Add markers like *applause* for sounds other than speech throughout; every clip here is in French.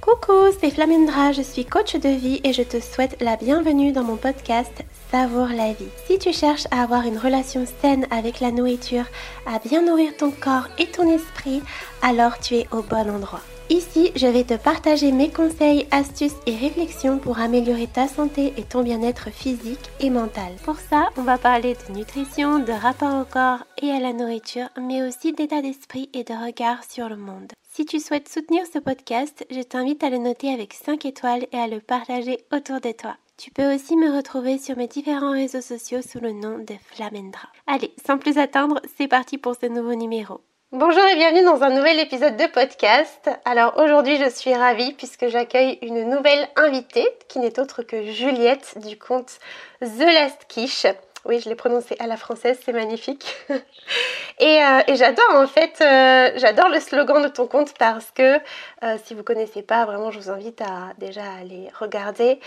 Coucou, c'est Flamendra, je suis coach de vie et je te souhaite la bienvenue dans mon podcast Savoure la vie. Si tu cherches à avoir une relation saine avec la nourriture, à bien nourrir ton corps et ton esprit, alors tu es au bon endroit. Ici, je vais te partager mes conseils, astuces et réflexions pour améliorer ta santé et ton bien-être physique et mental. Pour ça, on va parler de nutrition, de rapport au corps et à la nourriture, mais aussi d'état d'esprit et de regard sur le monde. Si tu souhaites soutenir ce podcast, je t'invite à le noter avec 5 étoiles et à le partager autour de toi. Tu peux aussi me retrouver sur mes différents réseaux sociaux sous le nom de Flamendra. Allez, sans plus attendre, c'est parti pour ce nouveau numéro. Bonjour et bienvenue dans un nouvel épisode de podcast. Alors aujourd'hui je suis ravie puisque j'accueille une nouvelle invitée qui n'est autre que Juliette du compte The Last Quiche. Oui, je l'ai prononcé à la française, c'est magnifique. *laughs* et, euh, et j'adore en fait, euh, j'adore le slogan de ton compte parce que euh, si vous connaissez pas, vraiment je vous invite à déjà aller regarder.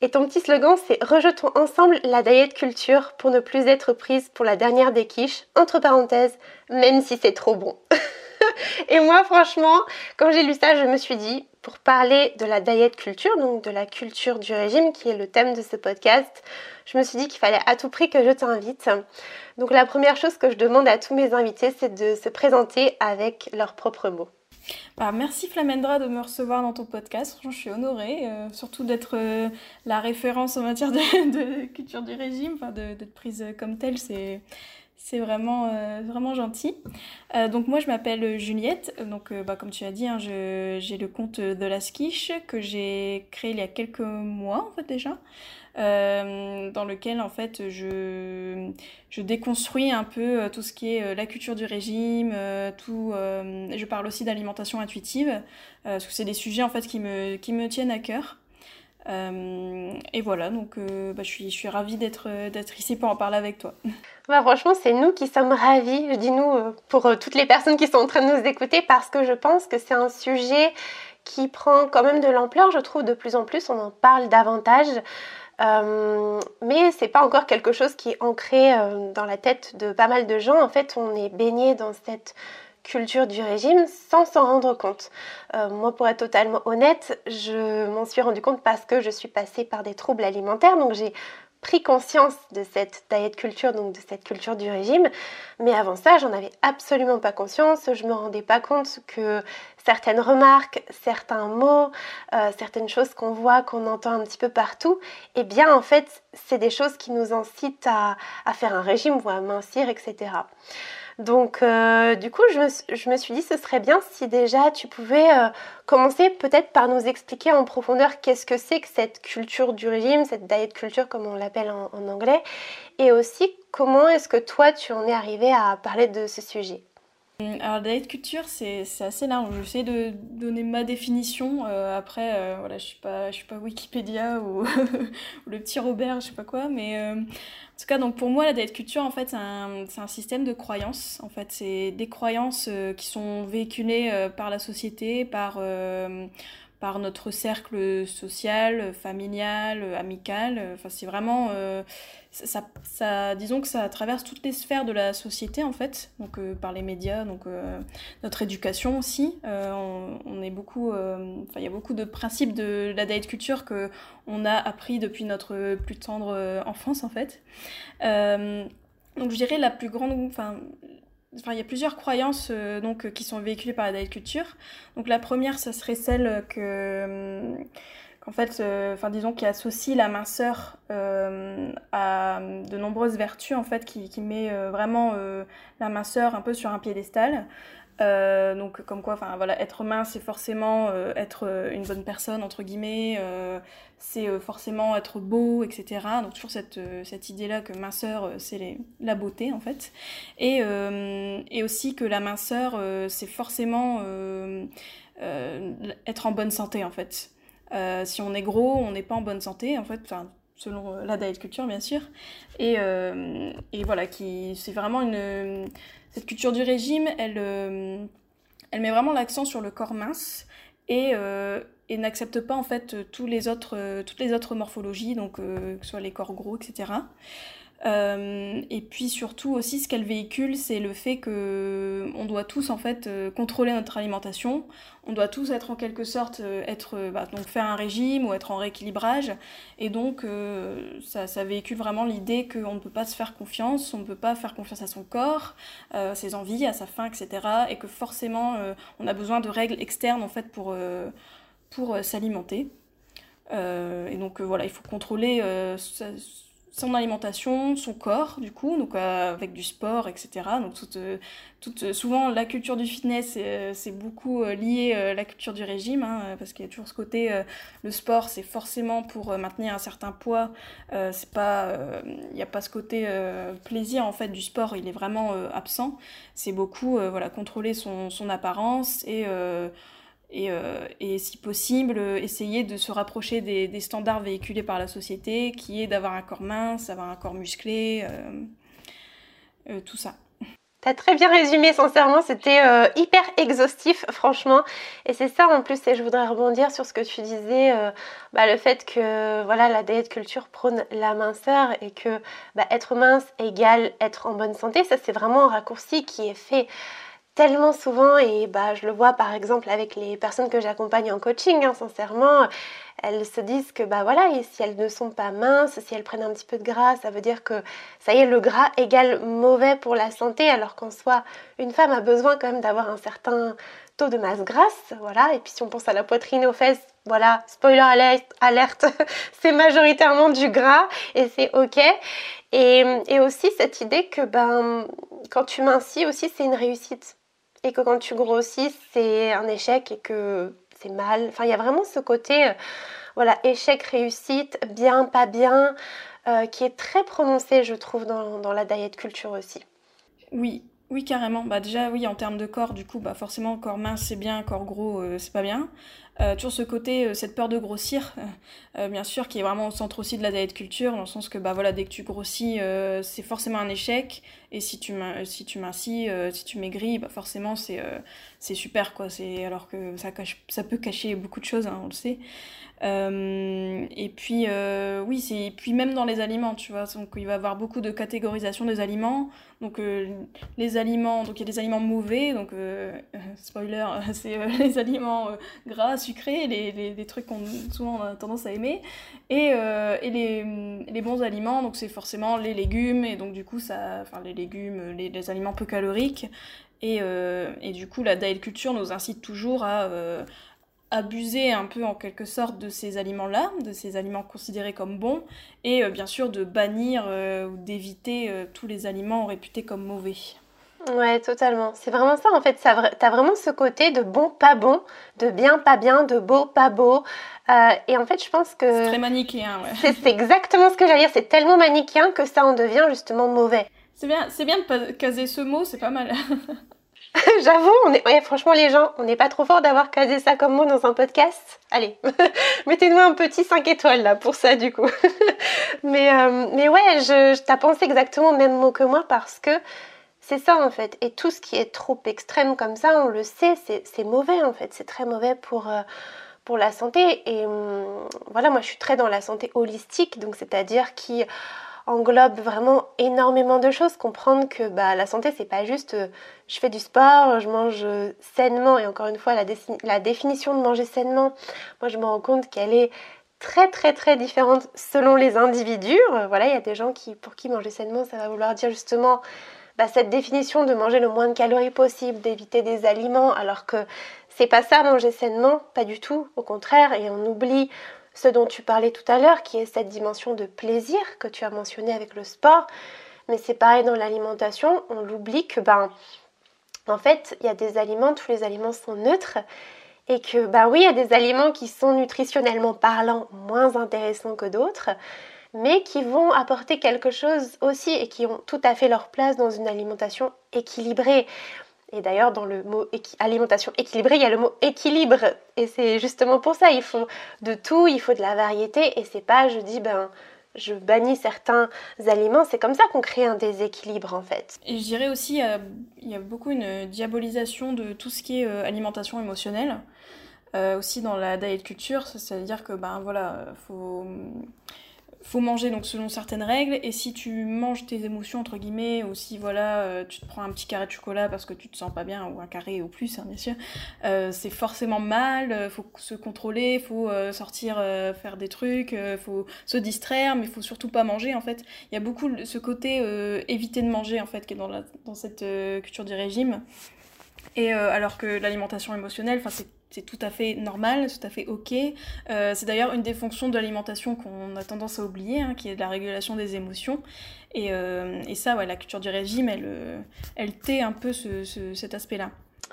Et ton petit slogan, c'est Rejetons ensemble la diet culture pour ne plus être prise pour la dernière des quiches, entre parenthèses, même si c'est trop bon. *laughs* et moi, franchement, quand j'ai lu ça, je me suis dit, pour parler de la diet culture, donc de la culture du régime, qui est le thème de ce podcast, je me suis dit qu'il fallait à tout prix que je t'invite. Donc la première chose que je demande à tous mes invités, c'est de se présenter avec leurs propres mots. Bah, merci Flamendra de me recevoir dans ton podcast. Je suis honorée, euh, surtout d'être euh, la référence en matière de, *laughs* culture du régime, d'être prise comme telle, c'est c'est vraiment, euh, vraiment gentil. donc moi je m'appelle Juliette, donc bah, comme tu as dit, hein, j'ai le compte de la Skiche que j'ai créé il y a quelques mois en fait déjà. Euh, dans lequel en fait je, je déconstruis un peu euh, tout ce qui est euh, la culture du régime, tout, je parle aussi d'alimentation intuitive, parce que c'est des sujets en fait qui me, qui me tiennent à cœur. et voilà, donc bah, je, suis, je suis ravie d'être ici pour en parler avec toi. *laughs* Bah, franchement, c'est nous qui sommes ravis, je dis nous, pour toutes les personnes qui sont en train de nous écouter, parce que je pense que c'est un sujet qui prend quand même de l'ampleur, je trouve, de plus en plus, on en parle davantage. Euh, mais c'est pas encore quelque chose qui est ancré euh, dans la tête de pas mal de gens. En fait, on est baigné dans cette culture du régime sans s'en rendre compte. Euh, moi, pour être totalement honnête, je m'en suis rendu compte parce que je suis passée par des troubles alimentaires. Donc, j'ai pris conscience de cette diet culture, donc de cette culture du régime. Mais avant ça, j'en avais absolument pas conscience. Je me rendais pas compte que certaines remarques, certains mots, euh, certaines choses qu'on voit, qu'on entend un petit peu partout, eh bien en fait, c'est des choses qui nous incitent à, à faire un régime ou à mincir, etc. Donc, euh, du coup, je me, suis dit, ce serait bien si déjà tu pouvais euh, commencer peut-être par nous expliquer en profondeur qu'est-ce que c'est que cette culture du régime, cette diet culture comme on l'appelle en, en anglais, et aussi comment est-ce que toi tu en es arrivé à parler de ce sujet. Alors, la diet culture, c'est assez large. J'essaie de donner ma définition. Euh, après, euh, voilà, je suis suis pas Wikipédia *laughs* ou, le petit Robert, je sais pas quoi. Mais euh, en tout cas, donc pour moi, la diet culture, en fait, c'est un, un, système de croyances. En fait, c'est des croyances qui sont véhiculées par la société, par par notre cercle social, familial, amical. Enfin, c'est vraiment ça, ça, disons que ça traverse toutes les sphères de la société en fait, donc euh, par les médias, donc euh, notre éducation aussi. Euh, on, est beaucoup, il y a beaucoup de principes de la diet culture que on a appris depuis notre plus tendre enfance en fait. donc je dirais la plus grande, enfin Enfin, il y a plusieurs croyances donc qui sont véhiculées par la diet culture. Donc la première, ça serait celle que en fait, euh, enfin disons qu'il associe la minceur euh, à de nombreuses vertus en fait, qui, qui met euh, vraiment la minceur un peu sur un piédestal. Donc comme quoi, enfin voilà, être mince c'est forcément être une bonne personne entre guillemets, c'est forcément être beau, etc. Donc toujours cette, cette idée-là que minceur c'est la beauté en fait, et, et aussi que la minceur c'est forcément être en bonne santé en fait. Euh, si on est gros, on n'est pas en bonne santé, en fait, selon euh, la diet culture, bien sûr. Et, euh, et voilà, c'est vraiment une. Cette culture du régime, elle, elle met vraiment l'accent sur le corps mince et, et n'accepte pas, en fait, autres, toutes les autres morphologies, donc que ce soit les corps gros, etc. Euh, et puis surtout aussi ce qu'elle véhicule, c'est le fait que on doit tous en fait euh, contrôler notre alimentation. On doit tous être en quelque sorte être bah, donc faire un régime ou être en rééquilibrage. Et donc ça, véhicule vraiment l'idée qu'on ne peut pas se faire confiance, on ne peut pas faire confiance à son corps, à ses envies, à sa faim, etc. Et que forcément on a besoin de règles externes en fait pour pour s'alimenter. Euh, et donc euh, voilà, il faut contrôler euh, son alimentation, son corps, du coup, donc avec du sport, etc. Donc toute, souvent, la culture du fitness, c'est beaucoup lié à la culture du régime, hein, parce qu'il y a toujours ce côté, le sport, c'est forcément pour maintenir un certain poids. c'est pas, il n'y a pas ce côté plaisir en fait du sport, il est vraiment absent. C'est beaucoup, voilà, contrôler son, son apparence et euh, et, si possible, essayer de se rapprocher des, standards véhiculés par la société, qui est d'avoir un corps mince, d'avoir un corps musclé, euh, euh, tout ça. T'as très bien résumé, sincèrement, c'était hyper exhaustif, franchement. Et c'est ça en plus, et je voudrais rebondir sur ce que tu disais, bah, le fait que voilà, la diet culture prône la minceur et que bah, être mince égale être en bonne santé, ça c'est vraiment un raccourci qui est fait tellement souvent et bah je le vois par exemple avec les personnes que j'accompagne en coaching hein, sincèrement elles se disent que bah voilà si elles ne sont pas minces si elles prennent un petit peu de gras ça veut dire que ça y est le gras égale mauvais pour la santé alors qu'en soi une femme a besoin quand même d'avoir un certain taux de masse grasse voilà. Et puis si on pense à la poitrine aux fesses voilà spoiler alerte, alerte *laughs* c'est majoritairement du gras et c'est ok. Et, et aussi cette idée que ben quand tu mincis aussi c'est une réussite et que quand tu grossis, c'est un échec et que c'est mal. Enfin, il y a vraiment ce côté, euh, voilà, échec, réussite, bien, pas bien, euh, qui est très prononcé, je trouve, dans, la diet culture aussi. Oui, oui, carrément. Bah déjà, oui, en termes de corps, du coup, bah forcément, corps mince c'est bien, corps gros euh, c'est pas bien. Euh, toujours ce côté, euh, cette peur de grossir, *laughs* euh, bien sûr, qui est vraiment au centre aussi de la diet culture, dans le sens que bah voilà, dès que tu grossis, c'est forcément un échec, et si tu si tu mincis, si tu maigris, bah forcément c'est super quoi. Alors que ça cache, ça peut cacher beaucoup de choses, hein, on le sait. et puis oui, c'est puis même dans les aliments, tu vois, donc il va y avoir beaucoup de catégorisation des aliments. Donc les aliments, donc il y a des aliments mauvais, donc *laughs* spoiler, *laughs* c'est les aliments gras sucrés, les, trucs qu'on souvent a tendance à aimer, et, euh, les, bons aliments, donc c'est forcément les légumes, et donc du coup, ça, enfin les légumes, les, aliments peu caloriques, et, euh, et, du coup, la diet culture nous incite toujours à euh, abuser un peu en quelque sorte de ces aliments-là, de ces aliments considérés comme bons, et bien sûr de bannir ou d'éviter tous les aliments réputés comme mauvais. Ouais, totalement. C'est vraiment ça en fait. T'as vraiment ce côté de bon, pas bon, de bien, pas bien, de beau, pas beau. Euh, et en fait, je pense que. C'est très manichéen, ouais. C'est exactement ce que j'allais dire. C'est tellement manichéen que ça en devient justement mauvais. C'est bien, c'est bien de caser ce mot, c'est pas mal. *laughs* *laughs* J'avoue, on est, ouais, franchement les gens, on n'est pas trop fort d'avoir casé ça comme mot dans un podcast. Allez, *laughs* mettez-nous un petit 5 étoiles là pour ça du coup. mais, euh, mais ouais, je, je t'as pensé exactement le même mot que moi parce que c'est ça en fait. Et tout ce qui est trop extrême comme ça, on le sait, c'est mauvais en fait. C'est très mauvais pour, euh, la santé. Et hum, voilà, moi je suis très dans la santé holistique, donc c'est-à-dire qui englobe vraiment énormément de choses. Comprendre que bah, la santé, c'est pas juste euh, je fais du sport, je mange sainement. Et encore une fois, la, la définition de manger sainement, moi je me rends compte qu'elle est très très très différente selon les individus. Voilà, il y a des gens qui, pour qui manger sainement, ça va vouloir dire justement bah, cette définition de manger le moins de calories possible, d'éviter des aliments, alors que c'est pas ça manger sainement, pas du tout, au contraire, et on oublie ce dont tu parlais tout à l'heure, qui est cette dimension de plaisir que tu as mentionné avec le sport. Mais c'est pareil dans l'alimentation, on l'oublie que ben en fait, il y a des aliments, tous les aliments sont neutres et que ben oui, il y a des aliments qui sont nutritionnellement parlant moins intéressants que d'autres, mais qui vont apporter quelque chose aussi et qui ont tout à fait leur place dans une alimentation équilibrée. Et d'ailleurs, dans le mot alimentation équilibrée, il y a le mot équilibre. Et c'est justement pour ça, il faut de tout, il faut de la variété. Et c'est pas, je dis, ben, je bannis certains aliments. C'est comme ça qu'on crée un déséquilibre, en fait. Et je dirais aussi, euh, il y a beaucoup une diabolisation de tout ce qui est euh, alimentation émotionnelle. Euh, aussi dans la diet culture, c'est-à-dire que, ben voilà, faut faut manger donc selon certaines règles et si tu manges tes émotions entre guillemets ou si voilà euh, tu te prends un petit carré de chocolat parce que tu te sens pas bien ou un carré ou plus hein, bien sûr euh, c'est forcément mal euh, faut se contrôler faut sortir faire des trucs faut se distraire mais faut surtout pas manger en fait. Il y a beaucoup ce côté éviter de manger en fait qui est dans, dans cette culture du régime. Et alors que l'alimentation émotionnelle enfin c'est c'est tout à fait normal, tout à fait ok. Euh, c'est d'ailleurs une des fonctions de l'alimentation qu'on a tendance à oublier, hein, qui est la régulation des émotions. Et, euh, ça, la culture du régime, elle, euh, tait un peu ce, cet aspect-là.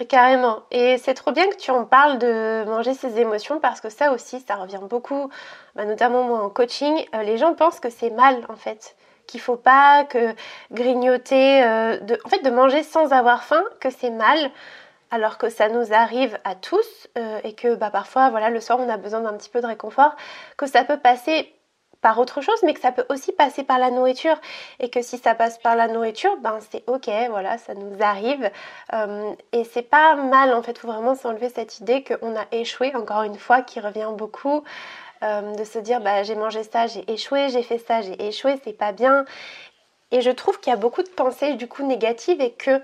Carrément. Et c'est trop bien que tu en parles de manger ses émotions parce que ça aussi, ça revient beaucoup, bah, notamment moi en coaching. les gens pensent que c'est mal en fait qu'il faut pas que grignoter, en fait de manger sans avoir faim, que c'est mal alors que ça nous arrive à tous euh, et que bah, parfois voilà le soir on a besoin d'un petit peu de réconfort, que ça peut passer par autre chose, mais que ça peut aussi passer par la nourriture et que si ça passe par la nourriture, ben c'est ok, voilà, ça nous arrive euh, et c'est pas mal en fait. Faut vraiment s'enlever cette idée qu'on a échoué encore une fois, qui revient beaucoup. Euh, de se dire bah j'ai mangé ça, j'ai échoué, j'ai fait ça, j'ai échoué, c'est pas bien. Et je trouve qu'il y a beaucoup de pensées du coup négatives et que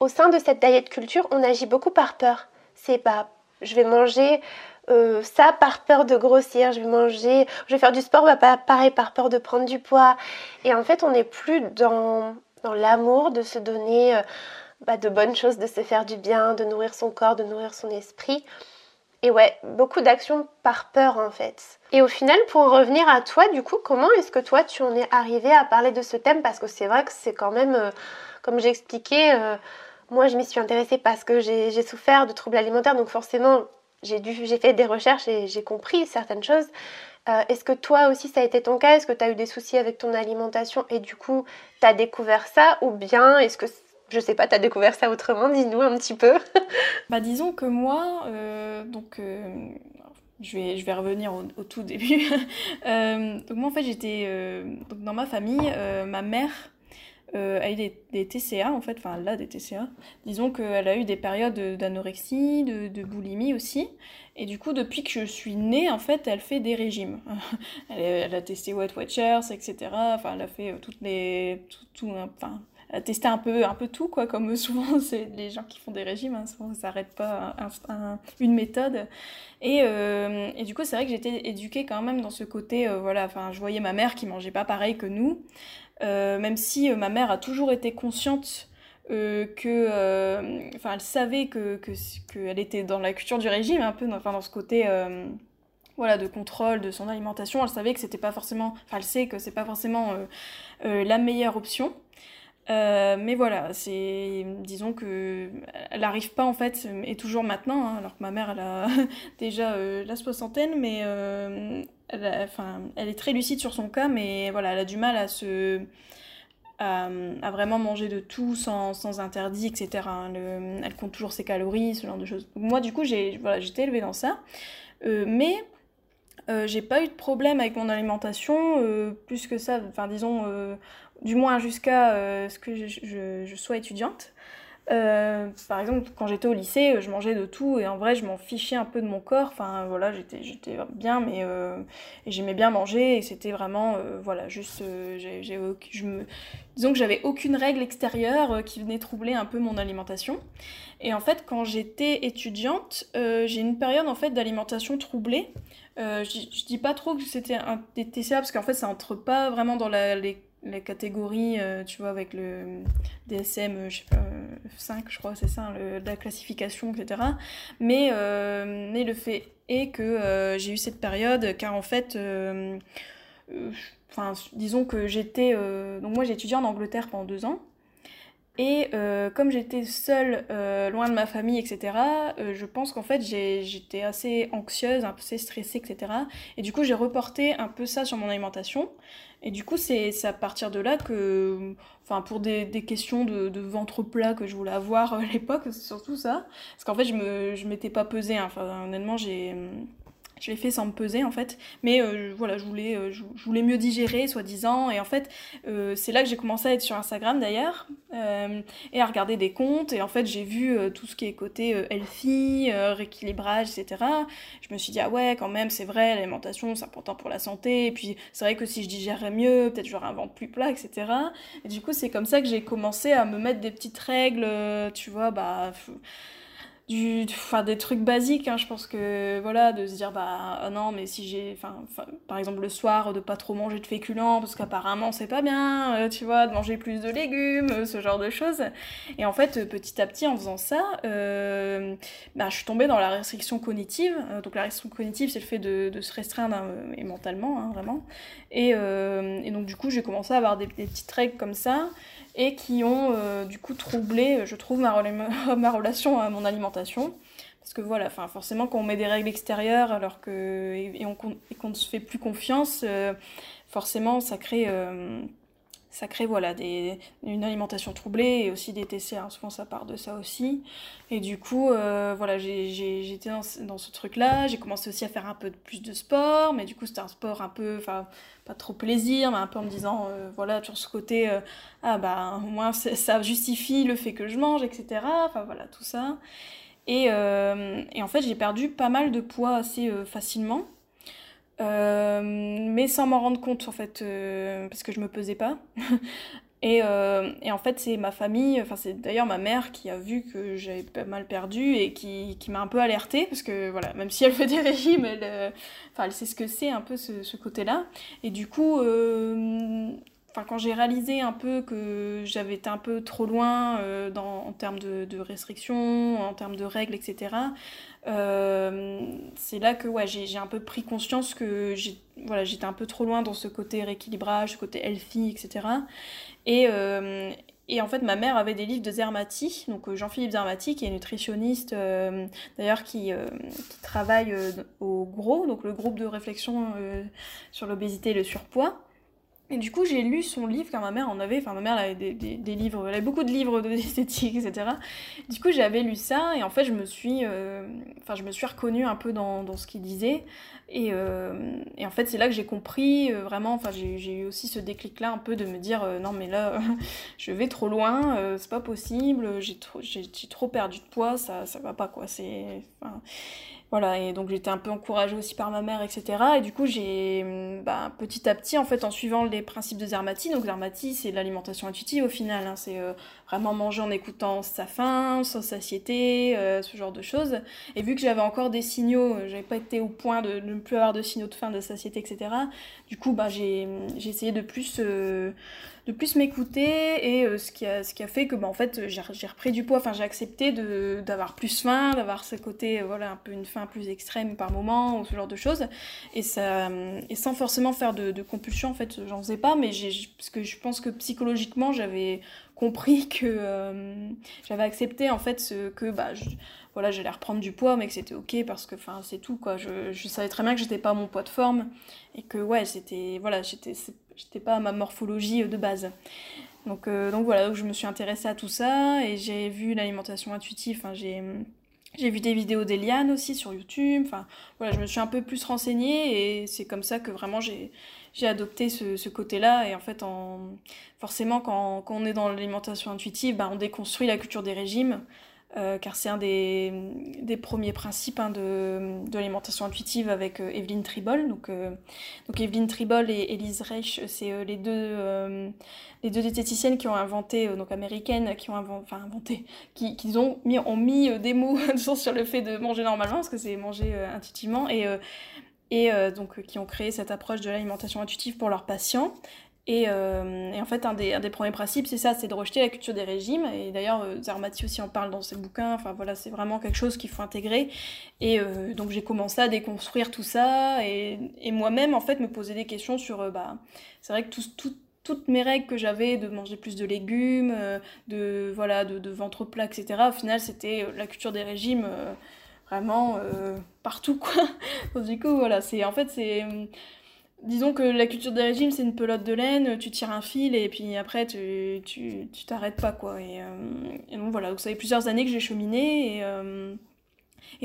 au sein de cette diet culture, on agit beaucoup par peur. C'est pas, je vais manger euh, ça par peur de grossir, je vais manger, je vais faire du sport, bah, pareil par peur de prendre du poids. Et en fait, on n'est plus dans, dans l'amour de se donner euh, bah, de bonnes choses, de se faire du bien, de nourrir son corps, de nourrir son esprit. Et ouais, beaucoup d'actions par peur en fait. Et au final, pour en revenir à toi, du coup, comment est-ce que toi tu en es arrivé à parler de ce thème? Parce que c'est vrai que c'est quand même, euh, comme j'ai expliqué, moi, je m'y suis intéressée parce que j'ai souffert de troubles alimentaires, donc forcément, j'ai fait des recherches et j'ai compris certaines choses. Euh, est-ce que toi aussi ça a été ton cas? Est-ce que tu as eu des soucis avec ton alimentation et du coup tu as découvert ça? Ou bien est-ce que, je sais pas, tu as découvert ça autrement? Dis-nous un petit peu. *laughs* bah disons que moi, euh, donc euh, je, vais, je vais revenir au, tout début. *laughs* donc moi en fait j'étais dans ma famille, ma mère euh, a eu des, TCA en fait, enfin a des TCA. Disons qu'elle a eu des périodes d'anorexie, de, boulimie aussi. Et du coup, depuis que je suis née, en fait, elle fait des régimes. *laughs* elle, a testé Weight Watchers, etc. Enfin, elle a fait euh, toutes les. Tout, enfin, elle a testé un peu, un peu tout, quoi, comme souvent *laughs* c'est les gens qui font des régimes, hein, souvent ça s'arrête pas une méthode. Et, euh, et, du coup, c'est vrai que j'étais éduquée quand même dans ce côté, voilà, enfin, je voyais ma mère qui mangeait pas pareil que nous. Euh, même si euh, ma mère a toujours été consciente euh, que, enfin, elle savait que qu'elle était dans la culture du régime, un peu, dans, enfin, dans ce côté voilà, de contrôle de son alimentation. Elle savait que c'était pas forcément, enfin, elle sait que c'est pas forcément la meilleure option. mais voilà, c'est, disons que elle n'arrive pas en fait, et toujours maintenant, hein, alors que ma mère elle a *laughs* déjà la soixantaine, mais elle, est très lucide sur son cas, mais voilà, elle a du mal à se à, vraiment manger de tout sans, sans interdit, etc. elle compte toujours ses calories, ce genre de choses. moi, du coup, j'ai voilà, j'étais élevée dans ça, euh, mais euh, j'ai pas eu de problème avec mon alimentation euh, plus que ça. Enfin, disons, du moins jusqu'à ce que je, sois étudiante. Euh, par exemple, quand j'étais au lycée, je mangeais de tout et en vrai, je m'en fichais un peu de mon corps. Enfin, voilà, j'étais, bien, mais euh, j'aimais bien manger et c'était vraiment, euh, voilà, juste, disons que j'avais aucune règle extérieure qui venait troubler un peu mon alimentation. Et en fait, quand j'étais étudiante, j'ai une période en fait d'alimentation troublée. je, dis pas trop que c'était un TCA parce qu'en fait, ça entre pas vraiment dans les les catégories, euh, tu vois, avec le DSM, euh, je sais pas, 5, euh, je crois, c'est ça, la classification, etc. Mais, mais le fait est que j'ai eu cette période, car en fait, enfin, disons que j'étais. donc, moi, j'ai étudié en Angleterre pendant deux ans. Et comme j'étais seule, loin de ma famille, etc., je pense qu'en fait j'étais assez anxieuse, un peu stressée, etc. Et du coup j'ai reporté un peu ça sur mon alimentation. Et du coup, c'est à partir de là que, enfin, pour des, questions de, ventre plat que je voulais avoir à l'époque, c'est surtout ça. Parce qu'en fait, je m'étais pas pesée. Hein. Enfin, honnêtement, j'ai, je l'ai fait sans me peser en fait. Mais voilà, je voulais, je, voulais mieux digérer, soi-disant. Et en fait, c'est là que j'ai commencé à être sur Instagram d'ailleurs et à regarder des comptes. Et en fait, j'ai vu tout ce qui est côté healthy, rééquilibrage, etc. Je me suis dit, ah ouais, quand même, c'est vrai, l'alimentation, c'est important pour la santé. Et puis, c'est vrai que si je digérais mieux, peut-être j'aurais un ventre plus plat, etc. Et du coup, c'est comme ça que j'ai commencé à me mettre des petites règles, tu vois, bah du, enfin, des trucs basiques, hein, je pense que, voilà, de se dire, bah ah non, mais si j'ai, enfin, par exemple le soir, de pas trop manger de féculents, parce qu'apparemment c'est pas bien, euh, tu vois, de manger plus de légumes, euh, ce genre de choses. Et en fait, petit à petit, en faisant ça, euh, bah, je suis tombée dans la restriction cognitive. donc la restriction cognitive, c'est le fait de, de se restreindre et mentalement, hein, vraiment. Et, et, donc du coup, j'ai commencé à avoir des, des petites règles comme ça et qui ont euh, du coup troublé, je trouve, *laughs* ma, relation à mon alimentation. Parce que voilà, forcément, quand on met des règles extérieures alors que, et, qu'on ne se fait plus confiance, euh, forcément, ça crée, euh, ça crée voilà, des, une alimentation troublée et aussi des TCA. Souvent, ça part de ça aussi. Et du coup, voilà, j'étais dans, ce truc-là. J'ai commencé aussi à faire un peu plus de sport, mais du coup, c'était un sport un peu pas trop plaisir, mais un peu en me disant, euh, voilà, sur ce côté, euh, ah bah, au moins ça justifie le fait que je mange, etc. Enfin voilà, tout ça. Euh, et en fait, j'ai perdu pas mal de poids assez facilement. Mais sans m'en rendre compte en fait parce que je me pesais pas *laughs* Et, euh, et, en fait, c'est ma famille, enfin, c'est d'ailleurs ma mère qui a vu que j'avais pas mal perdu et qui, qui m'a un peu alertée, parce que voilà, même si elle *laughs* fait des régimes, elle, euh, elle sait ce que c'est un peu ce, côté-là. Et du coup, euh, enfin, quand j'ai réalisé un peu que j'avais été un peu trop loin euh, dans, en termes de, restrictions, en termes de règles, etc., euh, c'est là que ouais, j'ai un peu pris conscience que j'étais voilà, un peu trop loin dans ce côté rééquilibrage, ce côté healthy, etc. Et, euh, et en fait, ma mère avait des livres de Zermati, donc Jean-Philippe Zermati, qui est nutritionniste, d'ailleurs, qui, travaille au GROS, donc le groupe de réflexion sur l'obésité et le surpoids. Et du coup, j'ai lu son livre, car ma mère en avait, enfin ma mère avait des, des, des livres, elle avait beaucoup de livres d'esthétique, etc. Du coup, j'avais lu ça, et en fait, je me suis, euh, enfin, je me suis reconnue un peu dans, dans ce qu'il disait. Et, euh, et, en fait, c'est là que j'ai compris, euh, vraiment, enfin, j'ai eu aussi ce déclic-là, un peu de me dire, non, mais là, *laughs* je vais trop loin, c'est pas possible, j'ai trop, trop perdu de poids, ça, ça va pas, quoi. C'est... Voilà, et donc j'étais un peu encouragée aussi par ma mère, etc. Et du coup, j'ai hum, bah, petit à petit, en fait, en suivant les principes de Zermati, donc Zermati, c'est l'alimentation intuitive au final, hein, c'est euh, vraiment manger en écoutant sa faim, sa satiété, euh, ce genre de choses. Et vu que j'avais encore des signaux, euh, j'avais pas été au point de, ne plus avoir de signaux de faim, de satiété, etc. Du coup, bah, j'ai essayé de plus de plus m'écouter et euh, ce, qui a, ce qui a fait que bah, en fait j'ai repris du poids, enfin j'ai accepté d'avoir plus faim, d'avoir ce côté euh, voilà un peu une faim plus extrême par moment ou ce genre de choses et ça et sans forcément faire de, de compulsion en fait j'en faisais pas mais parce que je pense que psychologiquement j'avais compris que euh, j'avais accepté en fait ce que bah voilà j'allais reprendre du poids mais que c'était ok parce que enfin c'est tout quoi je, savais très bien que j'étais pas à mon poids de forme et que ouais c'était voilà j'étais j'étais pas à ma morphologie euh, de base. Donc, euh, donc voilà, donc je me suis intéressée à tout ça et j'ai vu l'alimentation intuitive. Enfin, j'ai j'ai vu des vidéos d'Eliane aussi sur YouTube. Enfin, voilà, je me suis un peu plus renseignée et c'est comme ça que vraiment j'ai, j'ai adopté ce, ce côté-là. Et en fait, en, forcément, quand, quand on est dans l'alimentation intuitive, bah, on déconstruit la culture des régimes. Euh, car c'est un des, des, premiers principes hein, de, de l'alimentation intuitive avec euh, Evelyne Tribol. Donc, euh, donc Evelyne Tribol et Elise Reich, c'est les deux les deux diététiciennes qui ont inventé, donc américaines, qui ont inventé, inventé, qui, qui ont mis, ont mis des mots *laughs* sur le fait de manger normalement, parce que c'est manger intuitivement, et et donc qui ont créé cette approche de l'alimentation intuitive pour leurs patients. Euh, et, en fait, un des, premiers principes, c'est ça, c'est de rejeter la culture des régimes. Et d'ailleurs, euh, Zarmati aussi en parle dans ses bouquins. Enfin voilà, c'est vraiment quelque chose qu'il faut intégrer. Et euh, donc j'ai commencé à déconstruire tout ça et, moi-même, en fait, me poser des questions sur, bah, c'est vrai que tout, tout, toutes mes règles que j'avais de manger plus de légumes, de voilà, de ventre plat, etc. Au final, c'était la culture des régimes vraiment partout, quoi. *laughs* du coup, voilà, c'est en fait c'est Disons que la culture des régimes, c'est une pelote de laine, tu tires un fil et puis après tu tu t'arrêtes pas quoi. Et, euh, et, donc voilà, donc ça fait plusieurs années que j'ai cheminé et, euh,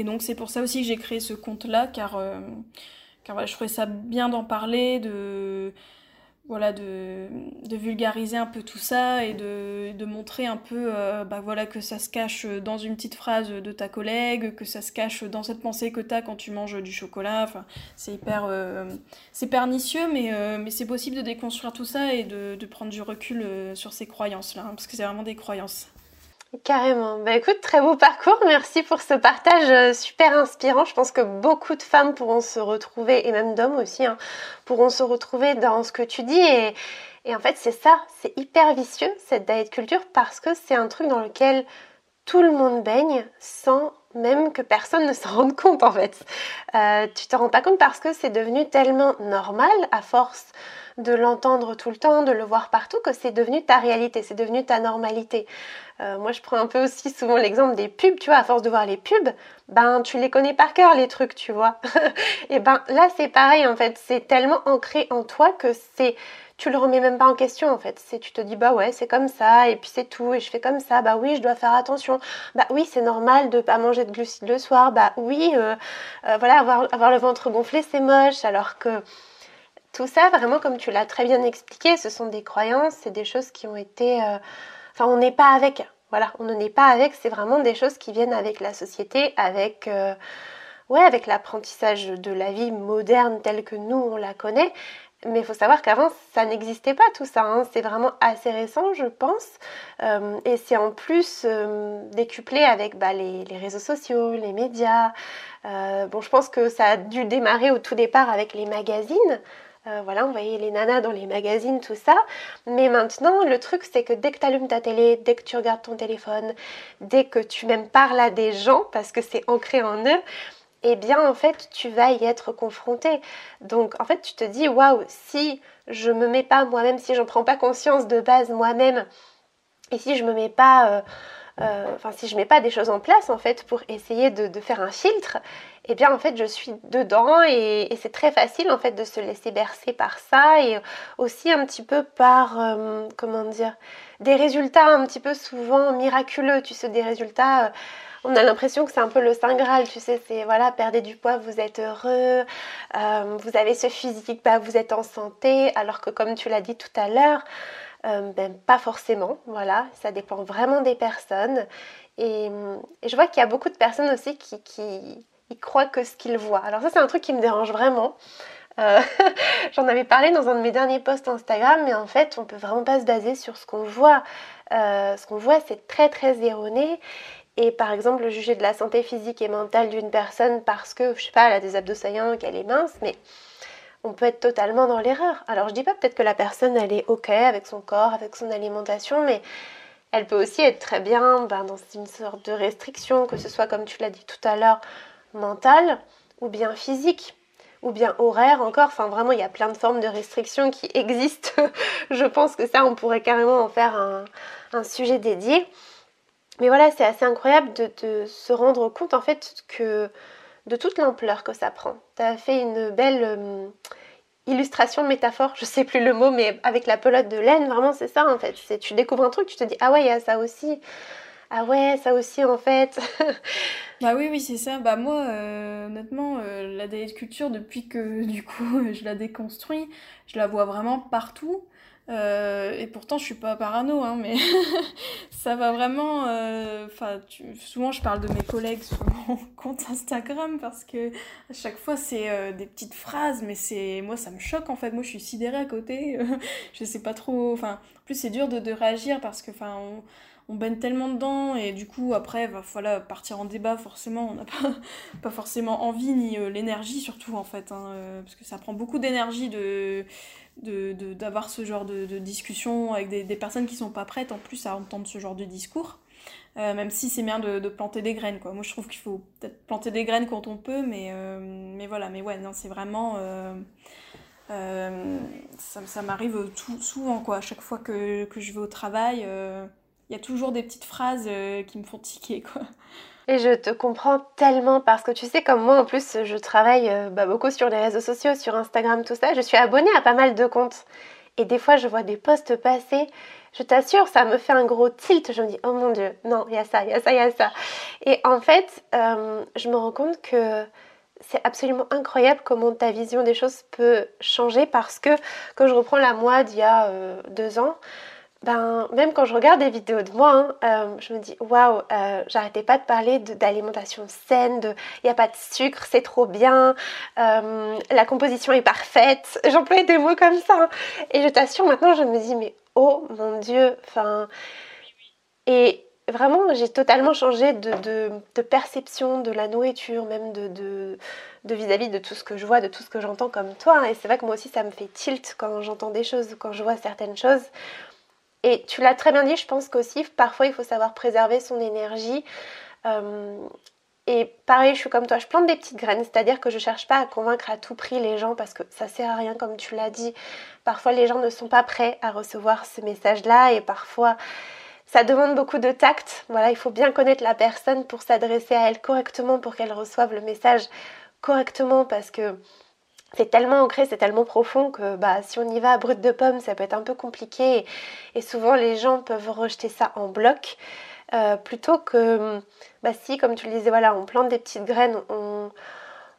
donc c'est pour ça aussi que j'ai créé ce compte-là, car, car je trouvais ça bien d'en parler, de voilà de, de, vulgariser un peu tout ça et de, de montrer un peu euh, bah voilà que ça se cache dans une petite phrase de ta collègue que ça se cache dans cette pensée que tu as quand tu manges du chocolat. Enfin c'est hyper euh, c'est pernicieux mais euh, mais c'est possible de déconstruire tout ça et de, de prendre du recul sur ces croyances là hein, parce que c'est vraiment des croyances Carrément. Bah écoute, très beau parcours. Merci pour ce partage euh, super inspirant. Je pense que beaucoup de femmes pourront se retrouver, et même d'hommes aussi, hein, pourront se retrouver dans ce que tu dis. Et, et en fait, c'est ça, c'est hyper vicieux, cette diet culture, parce que c'est un truc dans lequel tout le monde baigne sans même que personne ne s'en rende *laughs* compte en fait. Euh, tu te rends pas compte parce que c'est devenu tellement normal à force de l'entendre tout le temps, de le voir partout, que c'est devenu ta réalité, c'est devenu ta normalité. Euh, moi, je prends un peu aussi souvent l'exemple des pubs, tu vois, à force de voir les pubs, ben tu les connais par cœur les trucs, tu vois. *laughs* et ben là, c'est pareil en fait, c'est tellement ancré en toi que c'est tu le remets même pas en question en fait. C'est tu te dis bah ouais c'est comme ça et puis c'est tout et je fais comme ça. Bah oui je dois faire attention. Bah oui c'est normal de pas manger de glucides le soir. Bah oui euh, euh, voilà avoir, avoir le ventre gonflé c'est moche alors que tout ça vraiment comme tu l'as très bien expliqué ce sont des croyances c'est des choses qui ont été euh, enfin on n'est pas avec voilà on ne n'est pas avec c'est vraiment des choses qui viennent avec la société avec ouais avec l'apprentissage de la vie moderne telle que nous on la connaît mais il faut savoir qu'avant, ça n'existait pas tout ça. Hein. C'est vraiment assez récent, je pense. Euh, et c'est en plus euh, décuplé avec bah, les, réseaux sociaux, les médias. Euh, bon, je pense que ça a dû démarrer au tout départ avec les magazines. voilà, on voyait les nanas dans les magazines, tout ça. Mais maintenant, le truc, c'est que dès que tu allumes ta télé, dès que tu regardes ton téléphone, dès que tu même parles à des gens, parce que c'est ancré en eux, eh bien en fait tu vas y être confronté. Donc en fait tu te dis waouh, si je me mets pas moi-même, si j'en prends pas conscience de base moi-même, et si je me mets pas, euh, euh, si je mets pas des choses en place en fait pour essayer de, faire un filtre, eh bien en fait je suis dedans et, c'est très facile en fait de se laisser bercer par ça et aussi un petit peu par euh, comment dire des résultats un petit peu souvent miraculeux, tu sais des résultats on a l'impression que c'est un peu le saint graal, tu sais, c'est voilà, perdez du poids, vous êtes heureux, euh, vous avez ce physique, bah, vous êtes en santé, alors que comme tu l'as dit tout à l'heure, euh, ben, pas forcément, voilà, ça dépend vraiment des personnes. Et, je vois qu'il y a beaucoup de personnes aussi qui, croient que ce qu'ils voient. Alors ça, c'est un truc qui me dérange vraiment. Euh, *laughs* j'en avais parlé dans un de mes derniers posts Instagram, mais en fait, on peut vraiment pas se baser sur ce qu'on voit. ce qu'on voit, c'est très très erroné et par exemple juger de la santé physique et mentale d'une personne parce que, je sais pas, elle a des abdos saillants, qu'elle est mince, mais on peut être totalement dans l'erreur. Alors je dis pas peut-être que la personne elle est ok avec son corps, avec son alimentation, mais elle peut aussi être très bien ben, dans une sorte de restriction, que ce soit comme tu l'as dit tout à l'heure, mentale ou bien physique ou bien horaire encore. Enfin, vraiment, il y a plein de formes de restrictions qui existent. *laughs* Je pense que ça, on pourrait carrément en faire un, un sujet dédié. Mais voilà, c'est assez incroyable de, se rendre compte en fait que de toute l'ampleur que ça prend. Tu as fait une belle euh, illustration, métaphore, je sais plus le mot, mais avec la pelote de laine, vraiment c'est ça en fait. Tu découvres un truc, tu te dis ah ouais, il y a ça aussi. Ah ouais, ça aussi en fait. *laughs* bah oui, oui, c'est ça. Bah moi, euh, honnêtement, euh, la diet culture, depuis que *laughs* du coup je la déconstruis, je la vois vraiment partout. Euh, et pourtant, je suis pas parano, hein, mais *laughs* ça va vraiment. Euh, enfin, souvent, je parle de mes collègues sur mon *laughs* compte Instagram parce que à chaque fois, c'est euh, des petites phrases, mais c'est moi, ça me choque en fait. Moi, je suis sidérée à côté. *laughs* je sais pas trop. Enfin, en plus, c'est dur de, réagir parce que, enfin, on, on baigne tellement dedans et du coup après va voilà partir en débat forcément on n'a pas, pas forcément envie ni l'énergie surtout en fait hein, parce que ça prend beaucoup d'énergie de d'avoir de, ce genre de, discussion avec des, des, personnes qui sont pas prêtes en plus à entendre ce genre de discours. Euh, même si c'est bien de, planter des graines quoi. Moi je trouve qu'il faut peut-être planter des graines quand on peut, mais, euh, mais voilà, mais ouais, non, c'est vraiment. Euh, ça, ça m'arrive souvent quoi. À chaque fois que, que je vais au travail, il y a toujours des petites phrases qui me font tiquer quoi. Et je te comprends tellement parce que tu sais, comme moi en plus, je travaille euh, bah, beaucoup sur les réseaux sociaux, sur Instagram, tout ça. Je suis abonnée à pas mal de comptes. Et des fois, je vois des posts passer. Je t'assure, ça me fait un gros tilt. Je me dis, oh mon Dieu, non, il y a ça, il y a ça, il y a ça. Et en fait, euh, je me rends compte que c'est absolument incroyable comment ta vision des choses peut changer parce que quand je reprends la moi d'il y a euh, deux ans, ben, même quand je regarde des vidéos de moi, hein, euh, je me dis waouh, euh, j'arrêtais pas de parler d'alimentation saine, de il n'y a pas de sucre, c'est trop bien, la composition est parfaite. *laughs* J'employais des mots comme ça. Hein. Et je t'assure, maintenant, je me dis mais oh mon dieu, enfin. Et, vraiment, j'ai totalement changé de, perception de la nourriture, même de vis-à-vis de, tout ce que je vois, de tout ce que j'entends comme toi. Et c'est vrai que moi aussi, ça me fait tilt quand j'entends des choses, quand je vois certaines choses. Et tu l'as très bien dit, je pense qu'aussi, parfois, il faut savoir préserver son énergie. Euh, et pareil, je suis comme toi, je plante des petites graines, c'est-à-dire que je cherche pas à convaincre à tout prix les gens parce que ça sert à rien, comme tu l'as dit. Parfois, les gens ne sont pas prêts à recevoir ce message-là et parfois, ça demande beaucoup de tact. Voilà, il faut bien connaître la personne pour s'adresser à elle correctement, pour qu'elle reçoive le message correctement, parce que c'est tellement ancré, c'est tellement profond que bah, si on y va à brut de pomme, ça peut être un peu compliqué. Et, souvent, les gens peuvent rejeter ça en bloc. Euh, plutôt que, bah si, comme tu le disais, voilà, on plante des petites graines, on,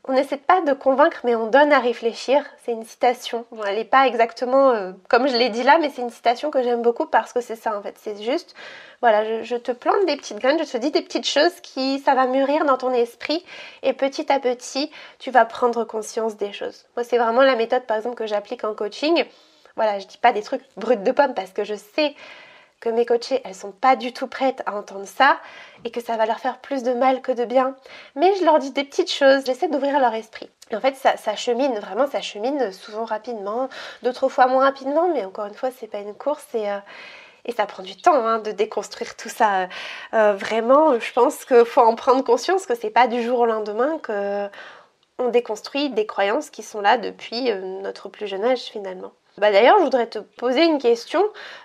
on n'essaie pas de convaincre, mais on donne à réfléchir. C'est une citation. elle n'est pas exactement euh, comme je l'ai dit là, mais c'est une citation que j'aime beaucoup parce que c'est ça en fait. C'est juste, voilà, je, te plante des petites graines, je te dis des petites choses qui, ça va mûrir dans ton esprit et petit à petit, tu vas prendre conscience des choses. Moi, c'est vraiment la méthode, par exemple, que j'applique en coaching. Voilà, je dis pas des trucs bruts de pomme parce que je sais que mes coachées, elles sont pas du tout prêtes à entendre ça et que ça va leur faire plus de mal que de bien. Mais je leur dis des petites choses, j'essaie d'ouvrir leur esprit. En fait, ça, chemine, vraiment, ça chemine souvent rapidement, d'autres fois moins rapidement, mais encore une fois, c'est pas une course et, euh, ça prend du temps hein, de déconstruire tout ça. Euh, vraiment, je pense qu'il faut en prendre conscience que c'est pas du jour au lendemain que on déconstruit des croyances qui sont là depuis euh, notre plus jeune âge finalement. Bah D'ailleurs, je voudrais te poser une question.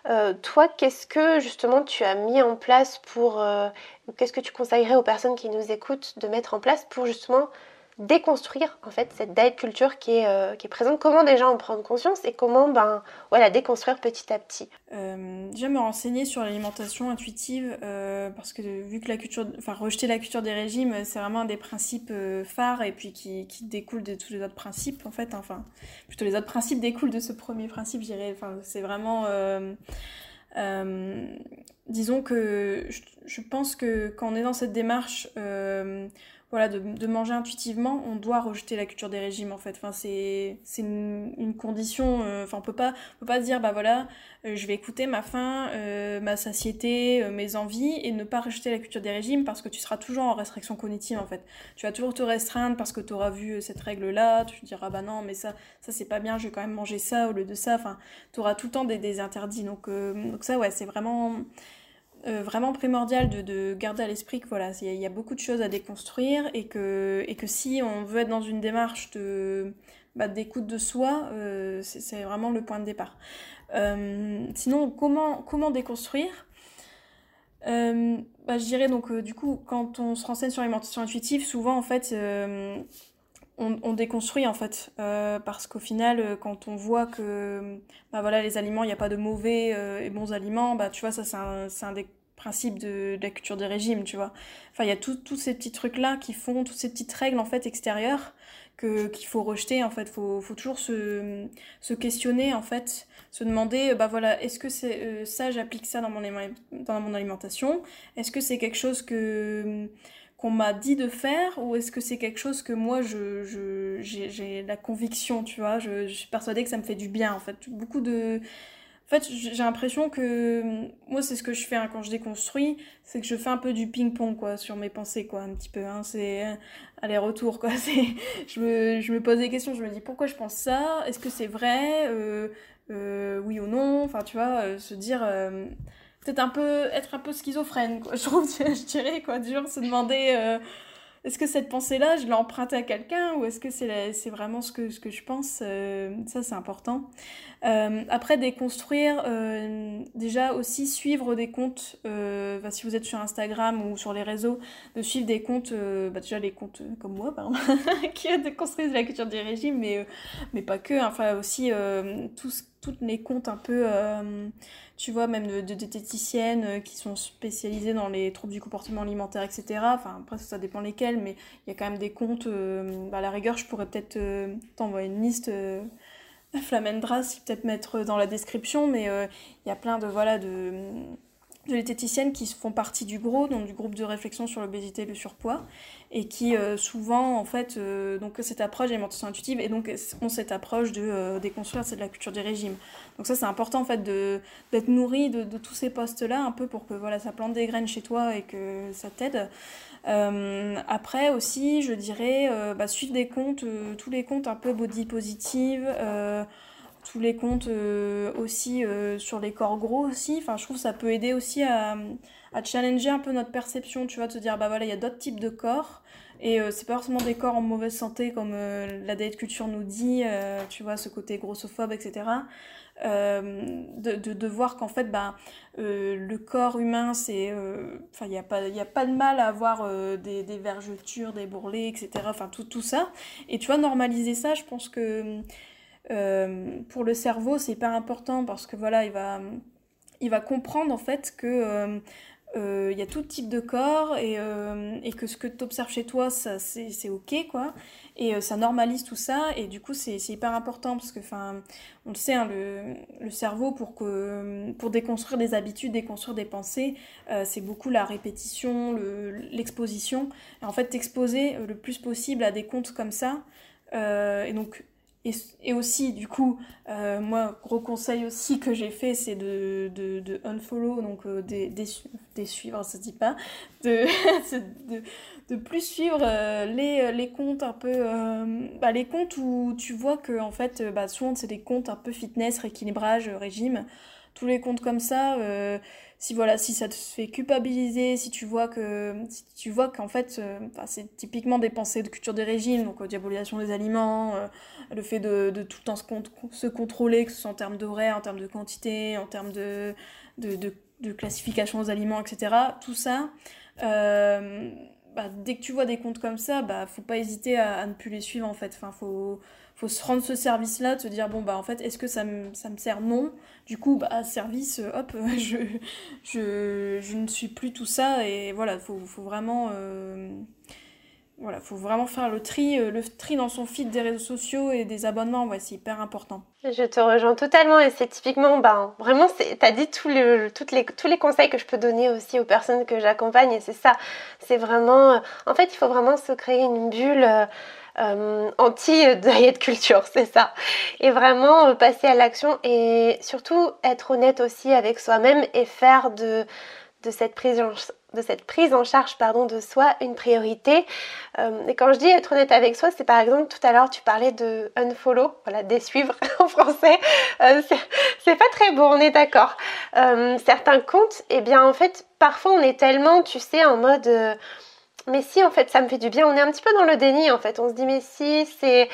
Euh, toi, qu'est-ce que justement tu as mis en place pour... Euh, qu'est-ce que tu conseillerais aux personnes qui nous écoutent de mettre en place pour justement déconstruire en fait cette diet culture qui est, euh, qui est présente, comment déjà en prendre conscience et comment ben, voilà, déconstruire petit à petit? Euh, déjà me renseigner sur l'alimentation intuitive euh, parce que vu que la culture, enfin rejeter la culture des régimes c'est vraiment un des principes phares et puis qui, qui, découle de tous les autres principes en fait, enfin plutôt les autres principes découlent de ce premier principe, j'irais, enfin c'est vraiment... disons que je, je, pense que quand on est dans cette démarche voilà, de, manger intuitivement, on doit rejeter la culture des régimes en fait. Enfin, c'est une, une, condition. Euh, enfin, on peut pas, peut pas dire bah voilà, euh, je vais écouter ma faim, euh, ma satiété, mes envies et ne pas rejeter la culture des régimes parce que tu seras toujours en restriction cognitive en fait. Tu vas toujours te restreindre parce que tu auras vu cette règle là, tu te diras bah non mais ça, ça c'est pas bien, je vais quand même manger ça au lieu de ça. Enfin, tu auras tout le temps des, des interdits. Donc, donc ça ouais, c'est vraiment euh, vraiment primordial de, de garder à l'esprit que voilà, il y, a beaucoup de choses à déconstruire et que, et que si on veut être dans une démarche de bah, d'écoute de soi, euh, c'est vraiment le point de départ. Euh, sinon, comment, comment déconstruire? Bah, Je dirais donc, du coup, quand on se renseigne sur l'alimentation intuitive, souvent en fait, on, on, déconstruit en fait. Parce qu'au final quand on voit que bah voilà les aliments il n'y a pas de mauvais et bons aliments bah tu vois ça c'est un, un, des principes de, la culture des régimes tu vois. Enfin il y a tous ces petits trucs là qui font toutes ces petites règles en fait extérieures qu'il faut rejeter en fait. Faut, faut toujours se, se questionner en fait. Se demander bah voilà est-ce que c'est ça j'applique ça dans mon dans mon alimentation? Est-ce que c'est quelque chose que qu'on m'a dit de faire ou est-ce que c'est quelque chose que moi je, j'ai, la conviction, tu vois, je, suis persuadée que ça me fait du bien en fait. Beaucoup de... En fait, j'ai l'impression que moi c'est ce que je fais hein, quand je déconstruis, c'est que je fais un peu du ping-pong quoi sur mes pensées quoi, un petit peu. Hein, c'est aller-retour quoi. *laughs* C'est, je me, je me pose des questions, je me dis pourquoi je pense ça, est-ce que c'est vrai, euh, euh, oui ou non, enfin tu vois, euh, se dire peut-être un peu être un peu schizophrène quoi *laughs* je trouve je dirais quoi du genre se demander euh, est-ce que cette pensée là je l'ai empruntée à quelqu'un ou est-ce que c'est c'est vraiment ce que ce que je pense euh, ça c'est important euh, après déconstruire déjà aussi suivre des comptes bah, si vous êtes sur Instagram ou sur les réseaux de suivre des comptes bah, déjà les comptes comme moi *laughs* qui déconstruisent la culture du régime mais mais pas que hein. enfin aussi tout ce toutes les comptes un peu, tu vois, même de, diététiciennes qui sont spécialisées dans les troubles du comportement alimentaire, etc. Enfin, après, ça dépend lesquels, mais il y a quand même des comptes. Bah, à la rigueur, je pourrais peut-être t'envoyer une liste. *laughs* Flamendra, peut-être mettre dans la description, mais il y a plein de voilà de de diététiciennes qui font partie du donc du groupe de réflexion sur l'obésité et le surpoids, et qui euh, souvent, en fait, euh, donc cette approche d'alimentation intuitive, et donc ont cette approche de euh, déconstruire, c'est de la culture des régimes. Donc ça, c'est important, en fait, d'être nourri de, de, tous ces postes-là, un peu pour que voilà, ça plante des graines chez toi et que ça t'aide. après aussi, je dirais, bah, suivre des comptes, tous les comptes un peu body positive, tous les comptes euh, aussi euh, sur les corps gros aussi. Enfin, je trouve que ça peut aider aussi à, challenger un peu notre perception, tu vois, de se dire, bah voilà, il y a d'autres types de corps. Et euh, c'est pas forcément des corps en mauvaise santé comme la diet culture nous dit, tu vois, ce côté grossophobe, etc. De, voir qu'en fait, bah, le corps humain, c'est. Enfin, il n'y a, pas, a pas de mal à avoir des, des vergetures, des bourrelets, etc. Enfin, tout, tout ça. Et tu vois, normaliser ça, je pense que euh, pour le cerveau, c'est hyper important parce que voilà, il va, il va comprendre en fait que euh, euh, il y a tout type de corps et, que ce que tu observes chez toi, ça, c'est, ok, quoi. Et ça normalise tout ça, et du coup, c'est, hyper important parce que, enfin, on le sait, hein, le, cerveau, pour, que, pour déconstruire des habitudes, déconstruire des pensées, c'est beaucoup la répétition, le, l'exposition. En fait, t'exposer le plus possible à des comptes comme ça. et donc, et, aussi, du coup, euh, moi, gros conseil aussi que j'ai fait, c'est de, de, unfollow, donc euh, des, des, suivre, ça se dit pas, *laughs* de, de, plus suivre euh, les, les comptes un peu, bah, les comptes où tu vois que, en fait, bah, souvent, c'est des comptes un peu fitness, rééquilibrage, régime, tous les comptes comme ça, si voilà si ça te fait culpabiliser si tu vois que si tu vois qu'en fait euh, c'est typiquement des pensées de culture des régimes donc euh, diabolisation des aliments euh, le fait de, tout le temps se, contrôler que ce soit en termes d'horaire en termes de quantité en termes de, classification des aliments etc tout ça bah, dès que tu vois des comptes comme ça bah faut pas hésiter à, ne plus les suivre en fait. Faut faut se rendre ce service-là, de se dire, bon, bah en fait, est-ce que ça me, ça me sert Non? Du coup, bah, service, euh, hop, *laughs* je, je, je, ne suis plus tout ça. Et voilà, il faut, faut, vraiment... Euh, voilà, faut vraiment faire le tri, euh, le tri dans son feed des réseaux sociaux et des abonnements, ouais, c'est hyper important. Je te rejoins totalement et c'est typiquement, ben, vraiment, tu as dit tous les, toutes les, tous les conseils que je peux donner aussi aux personnes que j'accompagne et c'est ça. C'est vraiment, en fait, il faut vraiment se créer une bulle anti-diet culture, c'est ça. Et vraiment euh, passer à l'action et surtout être honnête aussi avec soi-même et faire de, de cette prise en, de cette prise en charge pardon, de soi une priorité. Euh, et quand je dis être honnête avec soi, c'est par exemple tout à l'heure tu parlais de unfollow, voilà, désuivre *laughs* en français. c'est pas très beau, on est d'accord. certains comptes, et eh bien en fait, parfois on est tellement, tu sais, en mode mais si en fait ça me fait du bien, on est un petit peu dans le déni en fait. On se dit mais si c'est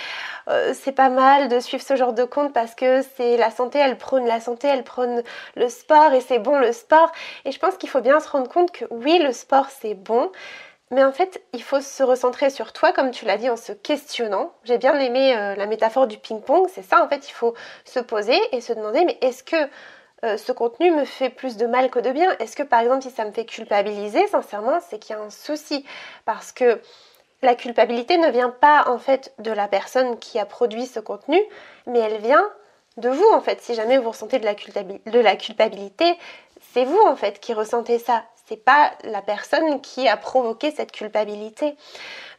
euh, c'est pas mal de suivre ce genre de compte parce que c'est la santé, elle prône la santé, elle prône le sport et c'est bon le sport. Et je pense qu'il faut bien se rendre compte que oui le sport c'est bon, mais en fait il faut se recentrer sur toi comme tu l'as dit en se questionnant. J'ai bien aimé euh, la métaphore du ping-pong, c'est ça en fait il faut se poser et se demander mais est-ce que euh, ce contenu me fait plus de mal que de bien Est-ce que par exemple si ça me fait culpabiliser, sincèrement, c'est qu'il y a un souci? Parce que la culpabilité ne vient pas en fait de la personne qui a produit ce contenu, mais elle vient de vous en fait. Si jamais vous ressentez de la, culpabilité, c'est vous en fait qui ressentez ça. C'est pas la personne qui a provoqué cette culpabilité.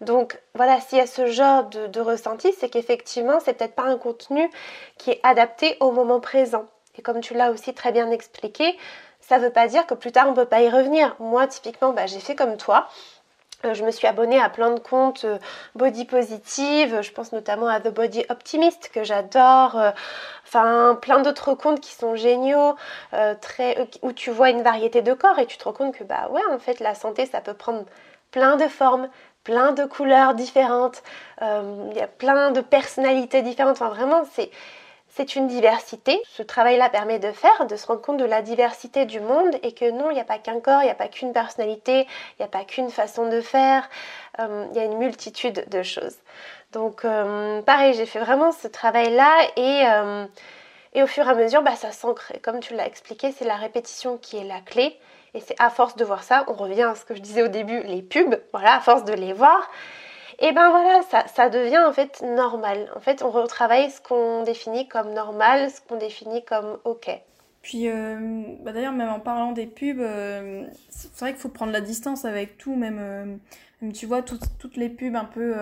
Donc voilà, s'il y a ce genre de, de ressenti, c'est qu'effectivement, c'est peut-être pas un contenu qui est adapté au moment présent. Et comme tu l'as aussi très bien expliqué, ça ne veut pas dire que plus tard on ne peut pas y revenir. Moi, typiquement, bah, j'ai fait comme toi. Euh, je me suis abonnée à plein de comptes euh, body positive, je pense notamment à The Body Optimist que j'adore, euh, enfin plein d'autres comptes qui sont géniaux, où tu vois une variété de corps et tu te rends compte que bah ouais en fait la santé ça peut prendre plein de formes, plein de couleurs différentes, il y a plein de personnalités différentes, enfin vraiment c'est c'est une diversité. Ce travail-là permet de faire, de se rendre compte de la diversité du monde et que non, il n'y a pas qu'un corps, il n'y a pas qu'une personnalité, il n'y a pas qu'une façon de faire, euh, il y a une multitude de choses. Donc euh, pareil, j'ai fait vraiment ce travail-là et, euh, Et au fur et à mesure, bah, ça s'ancre. Comme tu l'as expliqué, c'est la répétition qui est la clé. Et c'est à force de voir ça, on revient à ce que je disais au début, les pubs, voilà, à force de les voir, et ben voilà, ça, devient en fait normal. En fait, on retravaille ce qu'on définit comme normal, ce qu'on définit comme ok. Puis euh, bah d'ailleurs, même en parlant des pubs, euh, c'est vrai qu'il faut prendre la distance avec tout, même, euh, tu vois, toutes les pubs un peu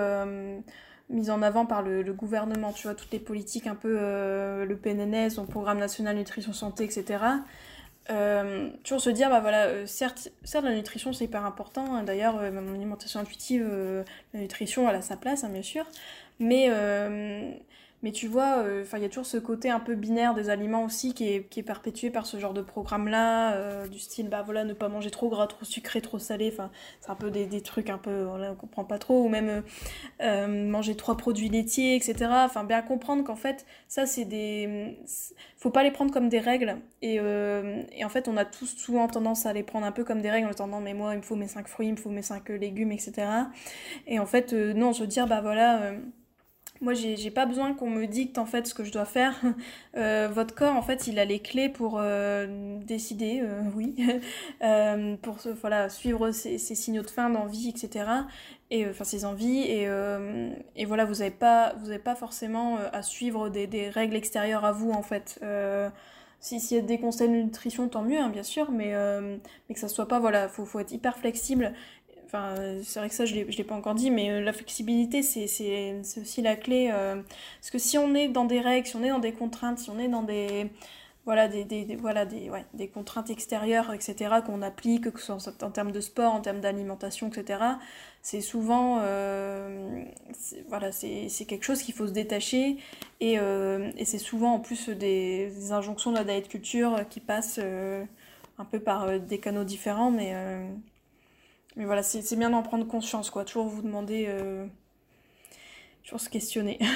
mises en avant par le, gouvernement, tu vois, toutes les politiques un peu, le PNNS, son Programme National Nutrition Santé, etc. Euh, toujours se dire, bah voilà, certes, certes la nutrition c'est hyper important, hein. d'ailleurs, mon alimentation intuitive, la nutrition elle a sa place, hein, bien sûr, mais mais tu vois, euh, il y a toujours ce côté un peu binaire des aliments aussi qui est, qui est perpétué par ce genre de programme-là, euh, du style, bah voilà, ne pas manger trop gras, trop sucré, trop salé, enfin c'est un peu des, des, trucs un peu, on comprend pas trop, ou même euh, manger trois produits laitiers, etc. Enfin bien comprendre qu'en fait, ça c'est des... faut pas les prendre comme des règles, et, en fait on a tous souvent tendance à les prendre un peu comme des règles en attendant, mais moi il me faut mes cinq fruits, il me faut mes cinq légumes, etc. Et en fait, non, se dire, bah voilà moi, j'ai pas besoin qu'on me dicte en fait ce que je dois faire. *laughs* Euh, votre corps, en fait, il a les clés pour euh, décider, euh, *laughs* oui, *laughs* pour voilà, suivre ses, signaux de faim, d'envie, etc. Et enfin ses envies. Et, et voilà, vous n'avez pas, vous avez pas forcément à suivre des, règles extérieures à vous en fait. si s'il y a des conseils de nutrition, tant mieux, hein, bien sûr, mais, mais que ça soit pas, voilà, faut, faut être hyper flexible C'est vrai que ça, je ne l'ai pas encore dit, mais euh, la flexibilité, c'est aussi la clé. Euh, parce que si on est dans des règles, si on est dans des contraintes, si on est dans des, voilà, des, contraintes extérieures, etc., qu'on applique, que ce soit en, termes de sport, en termes d'alimentation, etc., c'est souvent, euh, quelque chose qu'il faut se détacher, et, c'est souvent en plus des, des, injonctions de la diet culture qui passent un peu par des canaux différents, mais mais voilà, c'est bien d'en prendre conscience, quoi. Toujours vous demander, euh, toujours se questionner. *laughs*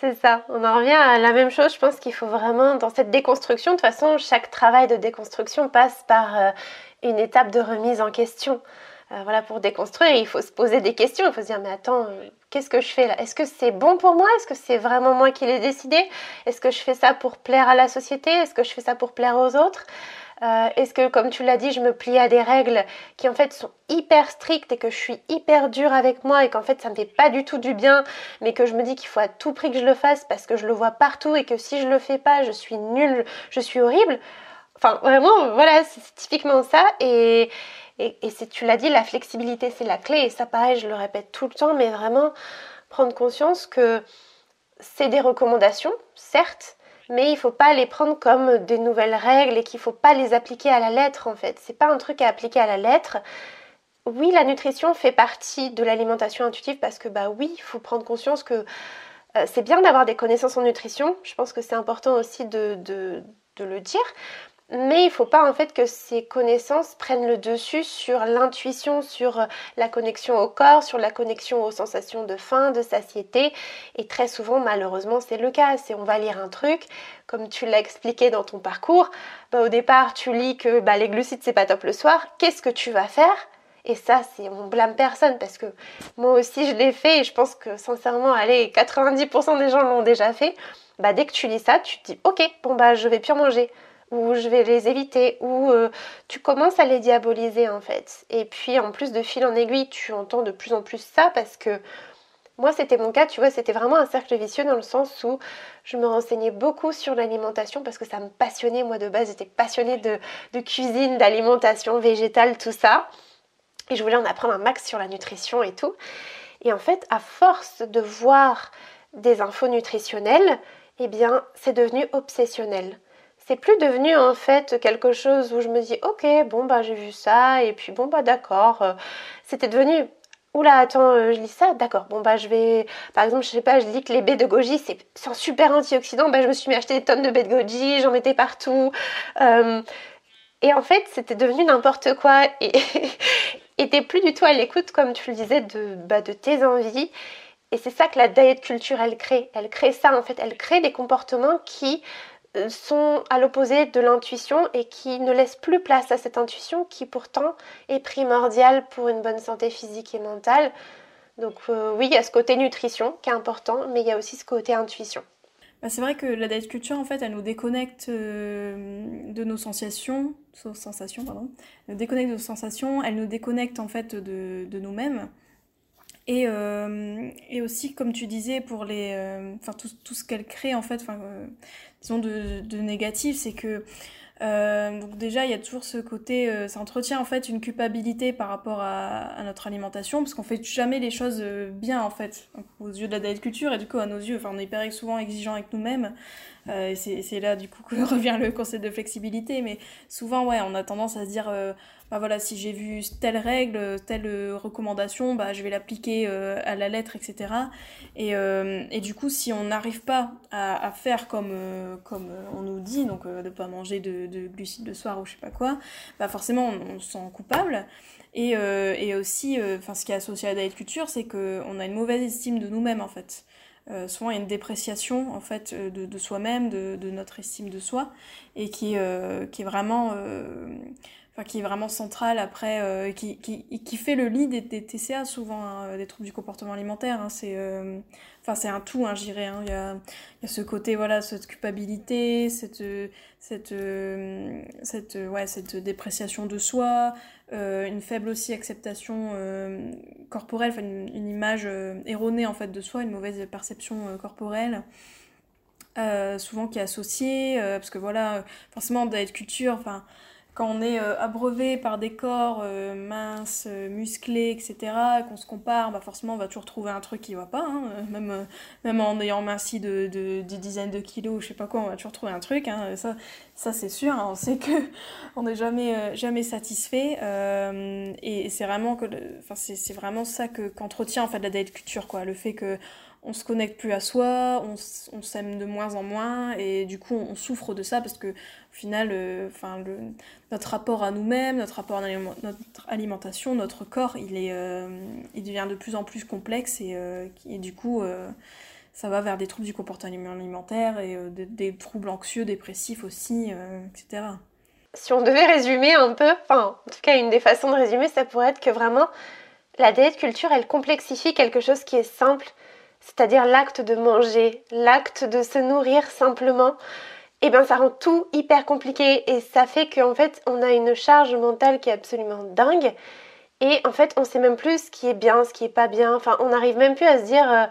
C'est ça, on en revient à la même chose. Je pense qu'il faut vraiment, dans cette déconstruction, de toute façon, chaque travail de déconstruction passe par euh, une étape de remise en question. Euh, voilà, pour déconstruire, il faut se poser des questions. Il faut se dire, mais attends, qu'est-ce que je fais là? Est-ce que c'est bon pour moi? Est-ce que c'est vraiment moi qui l'ai décidé? Est-ce que je fais ça pour plaire à la société? Est-ce que je fais ça pour plaire aux autres? Euh, est-ce que, comme tu l'as dit, je me plie à des règles qui en fait sont hyper strictes et que je suis hyper dure avec moi et qu'en fait ça me fait pas du tout du bien, mais que je me dis qu'il faut à tout prix que je le fasse parce que je le vois partout et que si je le fais pas, je suis nulle, je suis horrible. Enfin, vraiment, voilà, c'est typiquement ça. Et, et, et tu l'as dit, la flexibilité, c'est la clé. Et ça, pareil, je le répète tout le temps, mais vraiment prendre conscience que c'est des recommandations, certes, mais il faut pas les prendre comme des nouvelles règles et qu'il faut pas les appliquer à la lettre en fait. C'est pas un truc à appliquer à la lettre. Oui, la nutrition fait partie de l'alimentation intuitive parce que bah oui, il faut prendre conscience que euh, c'est bien d'avoir des connaissances en nutrition. Je pense que c'est important aussi de le dire. Mais il ne faut pas en fait que ces connaissances prennent le dessus sur l'intuition, sur euh, la connexion au corps, sur la connexion aux sensations de faim, de satiété. Et très souvent, malheureusement, c'est le cas. C'est on va lire un truc, comme tu l'as expliqué dans ton parcours. Bah, au départ, tu lis que bah, les glucides c'est pas top le soir. Qu'est-ce que tu vas faire? Et ça, c'est on blâme personne parce que moi aussi je l'ai fait et je pense que sincèrement, allez, 90% des gens l'ont déjà fait. Bah dès que tu lis ça, tu te dis ok, bon bah je vais plus manger je vais les éviter, ou euh, tu commences à les diaboliser en fait. Et puis en plus de fil en aiguille, tu entends de plus en plus ça parce que moi c'était mon cas, tu vois, c'était vraiment un cercle vicieux dans le sens où je me renseignais beaucoup sur l'alimentation parce que ça me passionnait, moi de base j'étais passionnée de, de cuisine, d'alimentation végétale, tout ça. Et je voulais en apprendre un max sur la nutrition et tout. Et en fait, à force de voir des infos nutritionnelles, eh bien, c'est devenu obsessionnel c'est plus devenu en fait quelque chose où je me dis ok bon bah j'ai vu ça et puis bon bah d'accord euh, c'était devenu oula attends euh, je lis ça d'accord bon bah je vais par exemple je sais pas je lis que les baies de goji c'est un super antioxydant bah je me suis mis à acheter des tonnes de baies de goji j'en mettais partout euh, et en fait c'était devenu n'importe quoi et *laughs* t'es plus du tout à l'écoute comme tu le disais de, bah, de tes envies et c'est ça que la diet culture elle crée. Elle crée ça en fait. Elle crée des comportements qui sont à l'opposé de l'intuition et qui ne laissent plus place à cette intuition qui pourtant est primordiale pour une bonne santé physique et mentale. Donc euh, oui, il y a ce côté nutrition qui est important, mais il y a aussi ce côté intuition. bah, c'est vrai que la diet culture, en fait, elle nous déconnecte de nos sensations, sensations, pardon, elle nous déconnecte de sensations, elle nous déconnecte en fait de, de nous-mêmes. Et, et, aussi, comme tu disais, pour les, enfin tout, tout, ce qu'elle crée en fait, enfin, disons de, de négatif, c'est que euh, donc déjà, il y a toujours ce côté, euh, ça entretient en fait une culpabilité par rapport à, notre alimentation, parce qu'on fait jamais les choses euh, bien en fait, aux yeux de la diet culture, et du coup à nos yeux, on est hyper souvent exigeant avec nous-mêmes, et c'est là du coup que *laughs* revient le concept de flexibilité, mais souvent ouais, on a tendance à se dire bah voilà, si j'ai vu telle règle, telle euh, recommandation, bah, je vais l'appliquer euh, à la lettre, etc. Et, euh, et du coup, si on n'arrive pas à, faire comme, comme on nous dit, donc de pas manger de, de, glucides le soir ou je sais pas quoi, bah forcément, on, se sent coupable. Et, et aussi, enfin ce qui est associé à la culture, c'est qu'on a une mauvaise estime de nous-mêmes, en fait. Euh, souvent il y a une dépréciation en fait de, de soi-même, de, de, notre estime de soi, et qui, euh, qui est vraiment enfin, qui est vraiment centrale après, euh, qui, qui, qui, fait le lit des, TCA souvent, hein, des troubles du comportement alimentaire. Hein, c'est euh, c'est un tout, hein, j'irais. Hein. Il, y a, y a ce côté, voilà, cette culpabilité, cette, cette, euh, cette, ouais, cette dépréciation de soi, une faible aussi acceptation corporelle, une, image erronée en fait de soi, une mauvaise perception corporelle. Euh, souvent qui est associée, parce que voilà, forcément, d'être culture, enfin, quand on est euh, abreuvé par des corps euh, minces, euh, musclés, etc., qu'on se compare, bah forcément on va toujours trouver un truc qui va pas, hein, même, même en ayant minci de, de, des dizaines de kilos, je sais pas quoi, on va toujours trouver un truc, hein, ça, ça c'est sûr, hein, on sait que *laughs* on n'est jamais, jamais satisfait, et c'est vraiment, vraiment ça qu'entretient en fait la date culture, quoi, le fait que on se connecte plus à soi, on, s'aime de moins en moins et du coup on souffre de ça parce que au final, euh, enfin notre rapport à nous-mêmes, notre rapport à notre alimentation, notre corps, il est, euh, il devient de plus en plus complexe et, euh, du coup ça va vers des troubles du comportement alimentaire et des, troubles anxieux, dépressifs aussi, etc. Si on devait résumer un peu, enfin en tout cas une des façons de résumer, ça pourrait être que vraiment la diète culture, elle complexifie quelque chose qui est simple c'est-à-dire l'acte de manger, l'acte de se nourrir simplement, eh ben ça rend tout hyper compliqué. Et ça fait qu'en fait on a une charge mentale qui est absolument dingue. Et en fait on sait même plus ce qui est bien, ce qui est pas bien, enfin on n'arrive même plus à se dire euh,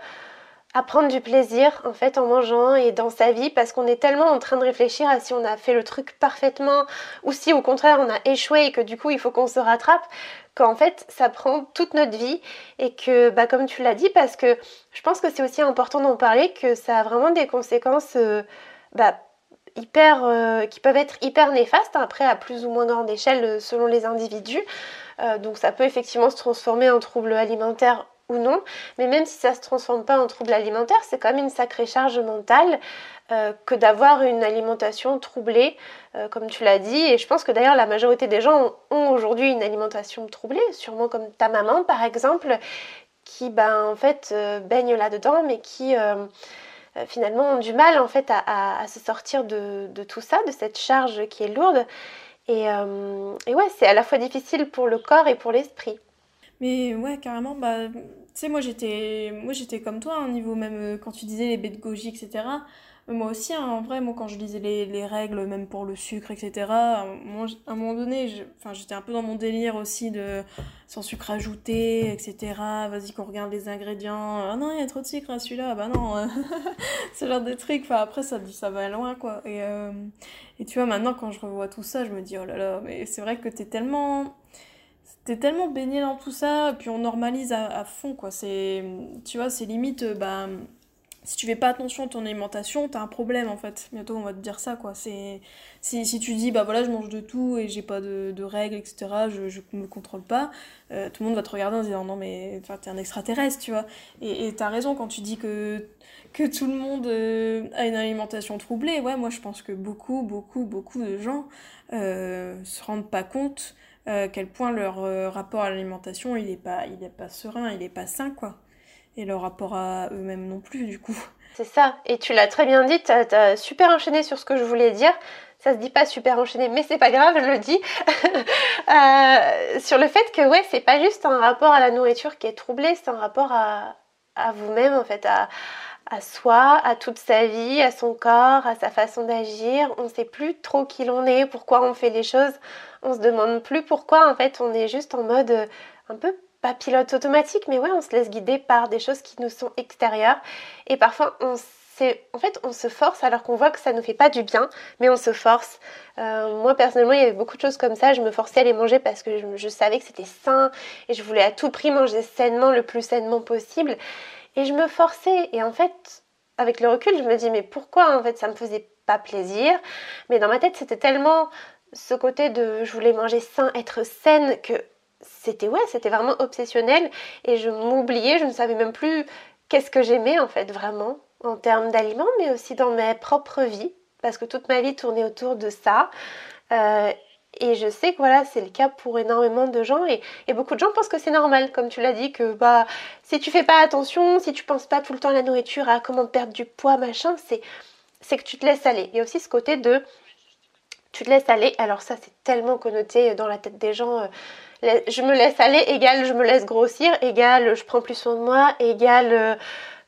à prendre du plaisir en fait en mangeant et dans sa vie parce qu'on est tellement en train de réfléchir à si on a fait le truc parfaitement ou si au contraire on a échoué et que du coup il faut qu'on se rattrape qu'en fait ça prend toute notre vie. Et que bah comme tu l'as dit parce que je pense que c'est aussi important d'en parler que ça a vraiment des conséquences euh, bah, hyper euh, qui peuvent être hyper néfastes après à plus ou moins grande échelle euh, selon les individus. Donc ça peut effectivement se transformer en trouble alimentaire non, mais même si ça se transforme pas en trouble alimentaire, c'est quand même une sacrée charge mentale que d'avoir une alimentation troublée euh, comme tu l'as dit. Et je pense que d'ailleurs la majorité des gens ont, aujourd'hui une alimentation troublée, sûrement comme ta maman par exemple, qui ben, en fait euh, baigne là-dedans, mais qui euh, finalement ont du mal en fait à, se sortir de, tout ça, de cette charge qui est lourde. Et ouais, c'est à la fois difficile pour le corps et pour l'esprit. Mais ouais, carrément, bah, tu sais, moi j'étais, moi j'étais comme toi, au niveau même quand tu disais les goji, etc. Moi aussi, hein, en vrai, moi quand je lisais les, les, règles, même pour le sucre, etc., moi, à un moment donné, j'étais un peu dans mon délire aussi de sans sucre ajouté, etc. Vas-y qu'on regarde les ingrédients. Ah non, il y a trop de sucre à celui-là. Bah non, *laughs* ce genre de trucs. Enfin, après, ça, ça va loin, quoi. Et, euh, et tu vois, maintenant, quand je revois tout ça, je me dis, oh là là, mais c'est vrai que t'es tellement t'es tellement baigné dans tout ça, puis on normalise à, fond, quoi. C'est, tu vois, c'est limite, bah, si tu fais pas attention à ton alimentation, t'as un problème en fait. Bientôt on va te dire ça quoi. C'est si, si tu dis bah voilà je mange de tout et j'ai pas de, règles etc. Je, je me contrôle pas. Euh, tout le monde va te regarder en disant non mais t'es un extraterrestre tu vois. Et, et t'as raison quand tu dis que que tout le monde euh, a une alimentation troublée. Ouais moi je pense que beaucoup beaucoup beaucoup de gens euh, se rendent pas compte euh, quel point leur rapport à l'alimentation il est pas il est pas serein il est pas sain quoi et leur rapport à eux-mêmes non plus, du coup. C'est ça, et tu l'as très bien dit, tu as, super enchaîné sur ce que je voulais dire. Ça se dit pas super enchaîné, mais c'est pas grave, je le dis. *laughs* euh, sur le fait que, ouais, c'est pas juste un rapport à la nourriture qui est troublé, c'est un rapport à, à vous-même, en fait, à, à soi, à toute sa vie, à son corps, à sa façon d'agir. On ne sait plus trop qui l'on est, pourquoi on fait les choses. On se demande plus pourquoi. En fait, on est juste en mode euh, un peu pas pilote automatique, mais ouais, on se laisse guider par des choses qui nous sont extérieures. Et parfois, on en fait, on se force alors qu'on voit que ça nous fait pas du bien, mais on se force. Euh, moi, personnellement, il y avait beaucoup de choses comme ça. Je me forçais à les manger parce que je, je savais que c'était sain et je voulais à tout prix manger sainement, le plus sainement possible. Et je me forçais. Et en fait, avec le recul, je me dis, mais pourquoi en fait ça me faisait pas plaisir? Mais dans ma tête, c'était tellement ce côté de je voulais manger sain, être saine, que c'était ouais, c'était vraiment obsessionnel. Et je m'oubliais, je ne savais même plus qu'est-ce que j'aimais en fait vraiment en termes d'aliments, mais aussi dans ma propre vie, parce que toute ma vie tournait autour de ça. Euh, et je sais que voilà, c'est le cas pour énormément de gens et, beaucoup de gens pensent que c'est normal, comme tu l'as dit, que bah si tu fais pas attention, si tu penses pas tout le temps à la nourriture, à comment perdre du poids, machin, c'est c'est que tu te laisses aller. Il y a aussi ce côté de tu te laisses aller. Alors ça, c'est tellement connoté dans la tête des gens. Euh, je me laisse aller égale je me laisse grossir, égale je prends plus soin de moi, égale euh,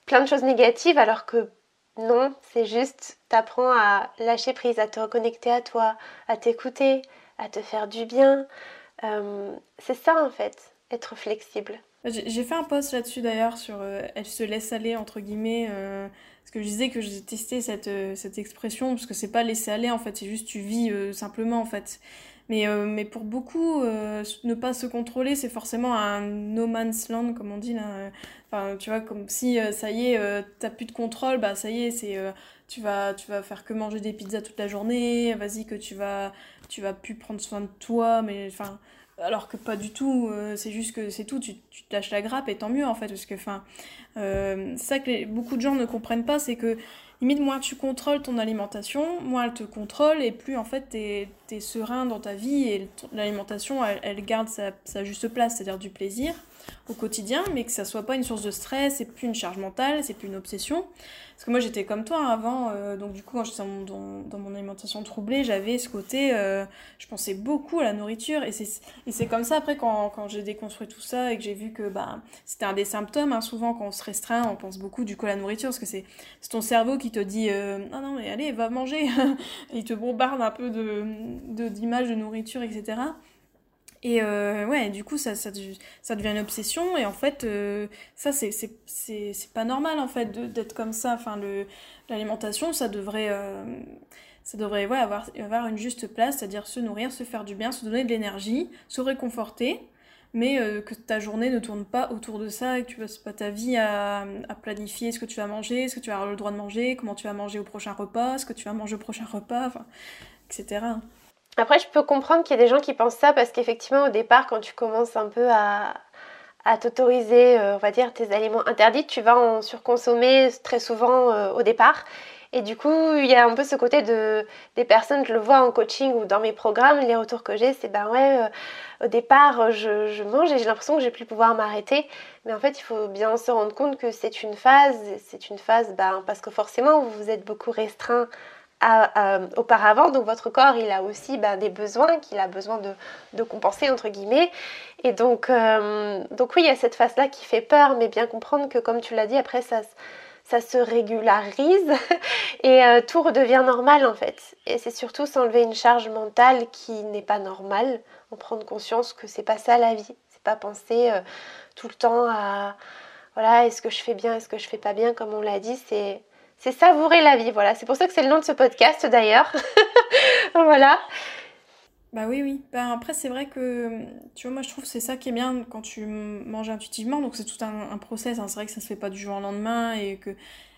plein de choses négatives, alors que non, c'est juste t'apprends à lâcher prise, à te reconnecter à toi, à t'écouter, à te faire du bien. Euh, c'est ça en fait, être flexible. J'ai fait un post là-dessus d'ailleurs sur euh, elle se laisse aller entre guillemets parce que je disais que j'ai testé cette, cette expression parce que c'est pas laisser aller en fait. C'est juste tu vis simplement en fait. Mais, mais pour beaucoup ne pas se contrôler c'est forcément un no man's land comme on dit là. Enfin tu vois comme si ça y est t'as plus de contrôle bah ça y est c'est tu vas tu vas faire que manger des pizzas toute la journée vas-y que tu vas tu vas plus prendre soin de toi, mais enfin, alors que pas du tout, euh, c'est juste que c'est tout, tu, tu te lâches la grappe et tant mieux en fait, parce que enfin, euh, ça que beaucoup de gens ne comprennent pas, c'est que limite moins tu contrôles ton alimentation, moins elle te contrôle et plus en fait t'es es serein dans ta vie et l'alimentation elle, elle, garde sa, sa juste place, c'est-à-dire du plaisir au quotidien, mais que ça soit pas une source de stress, c'est plus une charge mentale, c'est plus une obsession. Parce que moi j'étais comme toi avant, euh, donc du coup quand j'étais dans, dans, mon alimentation troublée, j'avais ce côté, euh, je pensais beaucoup à la nourriture, et c'est comme ça après quand, quand j'ai déconstruit tout ça et que j'ai vu que bah, c'était un des symptômes, hein, souvent quand on se restreint, on pense beaucoup du coup à la nourriture, parce que c'est ton cerveau qui te dit, euh, ah non mais allez, va manger, *laughs* il te bombarde un peu d'images de, de nourriture, etc. Et euh, ouais, du coup, ça, ça, ça, devient une obsession. Et en fait, euh, ça, c'est pas normal, en fait, d'être comme ça. Enfin, l'alimentation, ça devrait, euh, ça devrait ouais, avoir, avoir une juste place, c'est-à-dire se nourrir, se faire du bien, se donner de l'énergie, se réconforter. Mais que ta journée ne tourne pas autour de ça, et que tu passes pas ta vie à, à planifier ce que tu vas manger, ce que tu vas avoir le droit de manger, comment tu vas manger au prochain repas, ce que tu vas manger au prochain repas, etc. Après, je peux comprendre qu'il y a des gens qui pensent ça parce qu'effectivement, au départ, quand tu commences un peu à, t'autoriser, euh, on va dire, tes aliments interdits, tu vas en surconsommer très souvent euh, au départ. Et du coup, il y a un peu ce côté de des personnes, je le vois en coaching ou dans mes programmes, les retours que j'ai, c'est ben ouais, euh, au départ, je, je, mange et j'ai l'impression que j'ai plus pouvoir m'arrêter. Mais en fait, il faut bien se rendre compte que c'est une phase, c'est une phase, ben, parce que forcément, vous êtes beaucoup restreint auparavant. Donc votre corps, il a aussi ben, des besoins qu'il a besoin de, compenser, entre guillemets. Et donc, euh, donc oui, il y a cette phase-là qui fait peur, mais bien comprendre que, comme tu l'as dit, après, ça, ça se régularise *laughs* et euh, tout redevient normal, en fait. Et c'est surtout s'enlever une charge mentale qui n'est pas normale, en prendre conscience que c'est pas ça la vie. C'est pas penser euh, tout le temps à, voilà, est-ce que je fais bien, est-ce que je fais pas bien, comme on l'a dit, c'est c'est savourer la vie, voilà. C'est pour ça que c'est le nom de ce podcast d'ailleurs. *laughs* voilà. Bah oui, oui. Bah après, c'est vrai que, tu vois, moi je trouve que c'est ça qui est bien quand tu manges intuitivement. Donc c'est tout un, process. Hein. C'est vrai que ça se fait pas du jour au lendemain et que.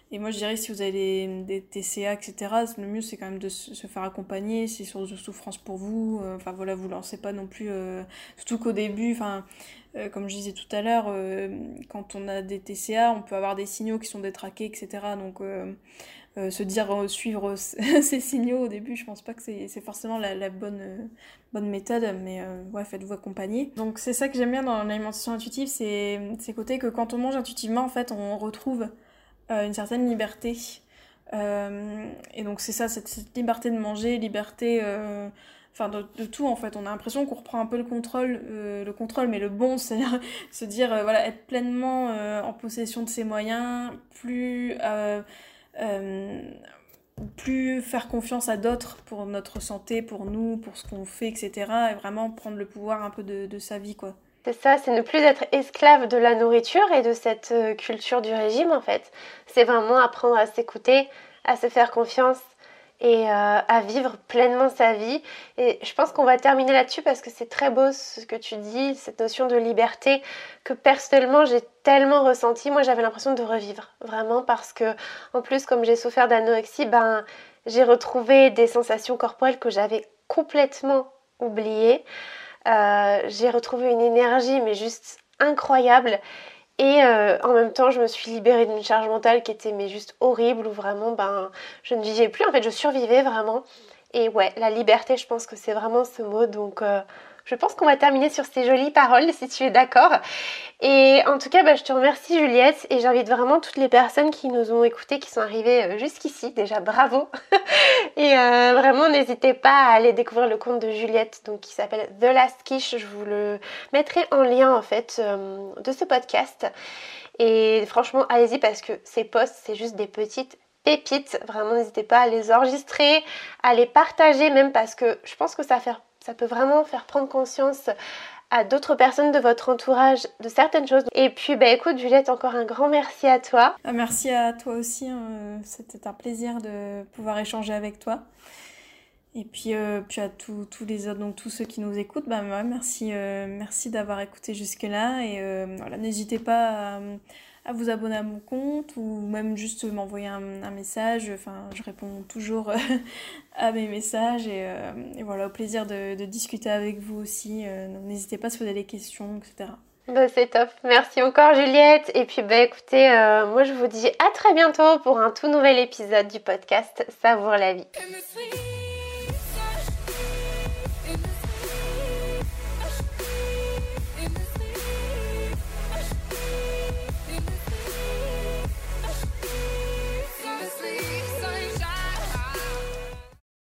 Et moi je dirais si vous avez des, TCA, etc., le mieux c'est quand même de se faire accompagner, c'est source de souffrance pour vous. Euh, enfin voilà, vous lancez pas non plus. Euh, surtout qu'au début, enfin euh, comme je disais tout à l'heure, euh, quand on a des TCA, on peut avoir des signaux qui sont détraqués, etc. Donc euh, se dire suivre *laughs* ces signaux au début, je pense pas que c'est forcément la, bonne, méthode, mais ouais, faites-vous accompagner. Donc c'est ça que j'aime bien dans l'alimentation intuitive, c'est ces côtés que quand on mange intuitivement, en fait, on retrouve une certaine liberté. et donc c'est ça, cette, liberté de manger, liberté enfin de, tout en fait. On a l'impression qu'on reprend un peu le contrôle, euh, le contrôle, mais le bon, *laughs* c'est-à-dire se dire euh, voilà être pleinement euh, en possession de ses moyens, plus plus faire confiance à d'autres pour notre santé, pour nous, pour ce qu'on fait, etc. Et vraiment prendre le pouvoir un peu de, de sa vie, quoi. C'est ça, c'est ne plus être esclave de la nourriture et de cette culture du régime, en fait. C'est vraiment apprendre à s'écouter, à se faire confiance, et euh, à vivre pleinement sa vie. Et je pense qu'on va terminer là-dessus parce que c'est très beau ce que tu dis, cette notion de liberté que personnellement j'ai tellement ressenti. Moi j'avais l'impression de revivre vraiment parce que en plus comme j'ai souffert d'anorexie, ben j'ai retrouvé des sensations corporelles que j'avais complètement oubliées. Euh, j'ai retrouvé une énergie mais juste incroyable et euh, en même temps, je me suis libérée d'une charge mentale qui était mais juste horrible, où vraiment, ben, je ne vivais plus. En fait, je survivais vraiment. Et ouais, la liberté, je pense que c'est vraiment ce mot. Donc, euh, je pense qu'on va terminer sur ces jolies paroles, si tu es d'accord. Et en tout cas, bah, je te remercie Juliette et j'invite vraiment toutes les personnes qui nous ont écoutés, qui sont arrivées euh, jusqu'ici. Déjà, bravo. *laughs* et euh, vraiment, n'hésitez pas à aller découvrir le compte de Juliette, donc qui s'appelle The Last Quiche. Je vous le mettrai en lien en fait euh, de ce podcast. Et franchement, allez-y parce que ces posts, c'est juste des petites pépites. Vraiment, n'hésitez pas à les enregistrer, à les partager même parce que je pense que ça, ça peut vraiment faire prendre conscience à d'autres personnes de votre entourage de certaines choses. Et puis, bah écoute, Juliette, encore un grand merci à toi. Ah, merci à toi aussi. Hein. C'était un plaisir de pouvoir échanger avec toi. Et puis, euh, puis à tous les autres, donc tous ceux qui nous écoutent, bah, merci, euh, merci d'avoir écouté jusque-là. Et euh, voilà, n'hésitez pas à à vous abonner à mon compte ou même juste m'envoyer un, message. Enfin, je réponds toujours *laughs* à mes messages et, euh, voilà, au plaisir de, discuter avec vous aussi. Euh, n'hésitez pas si vous avez des questions, etc. Bah, c'est top. Merci encore Juliette. Et puis bah écoutez, euh, moi je vous dis à très bientôt pour un tout nouvel épisode du podcast Savoure la vie.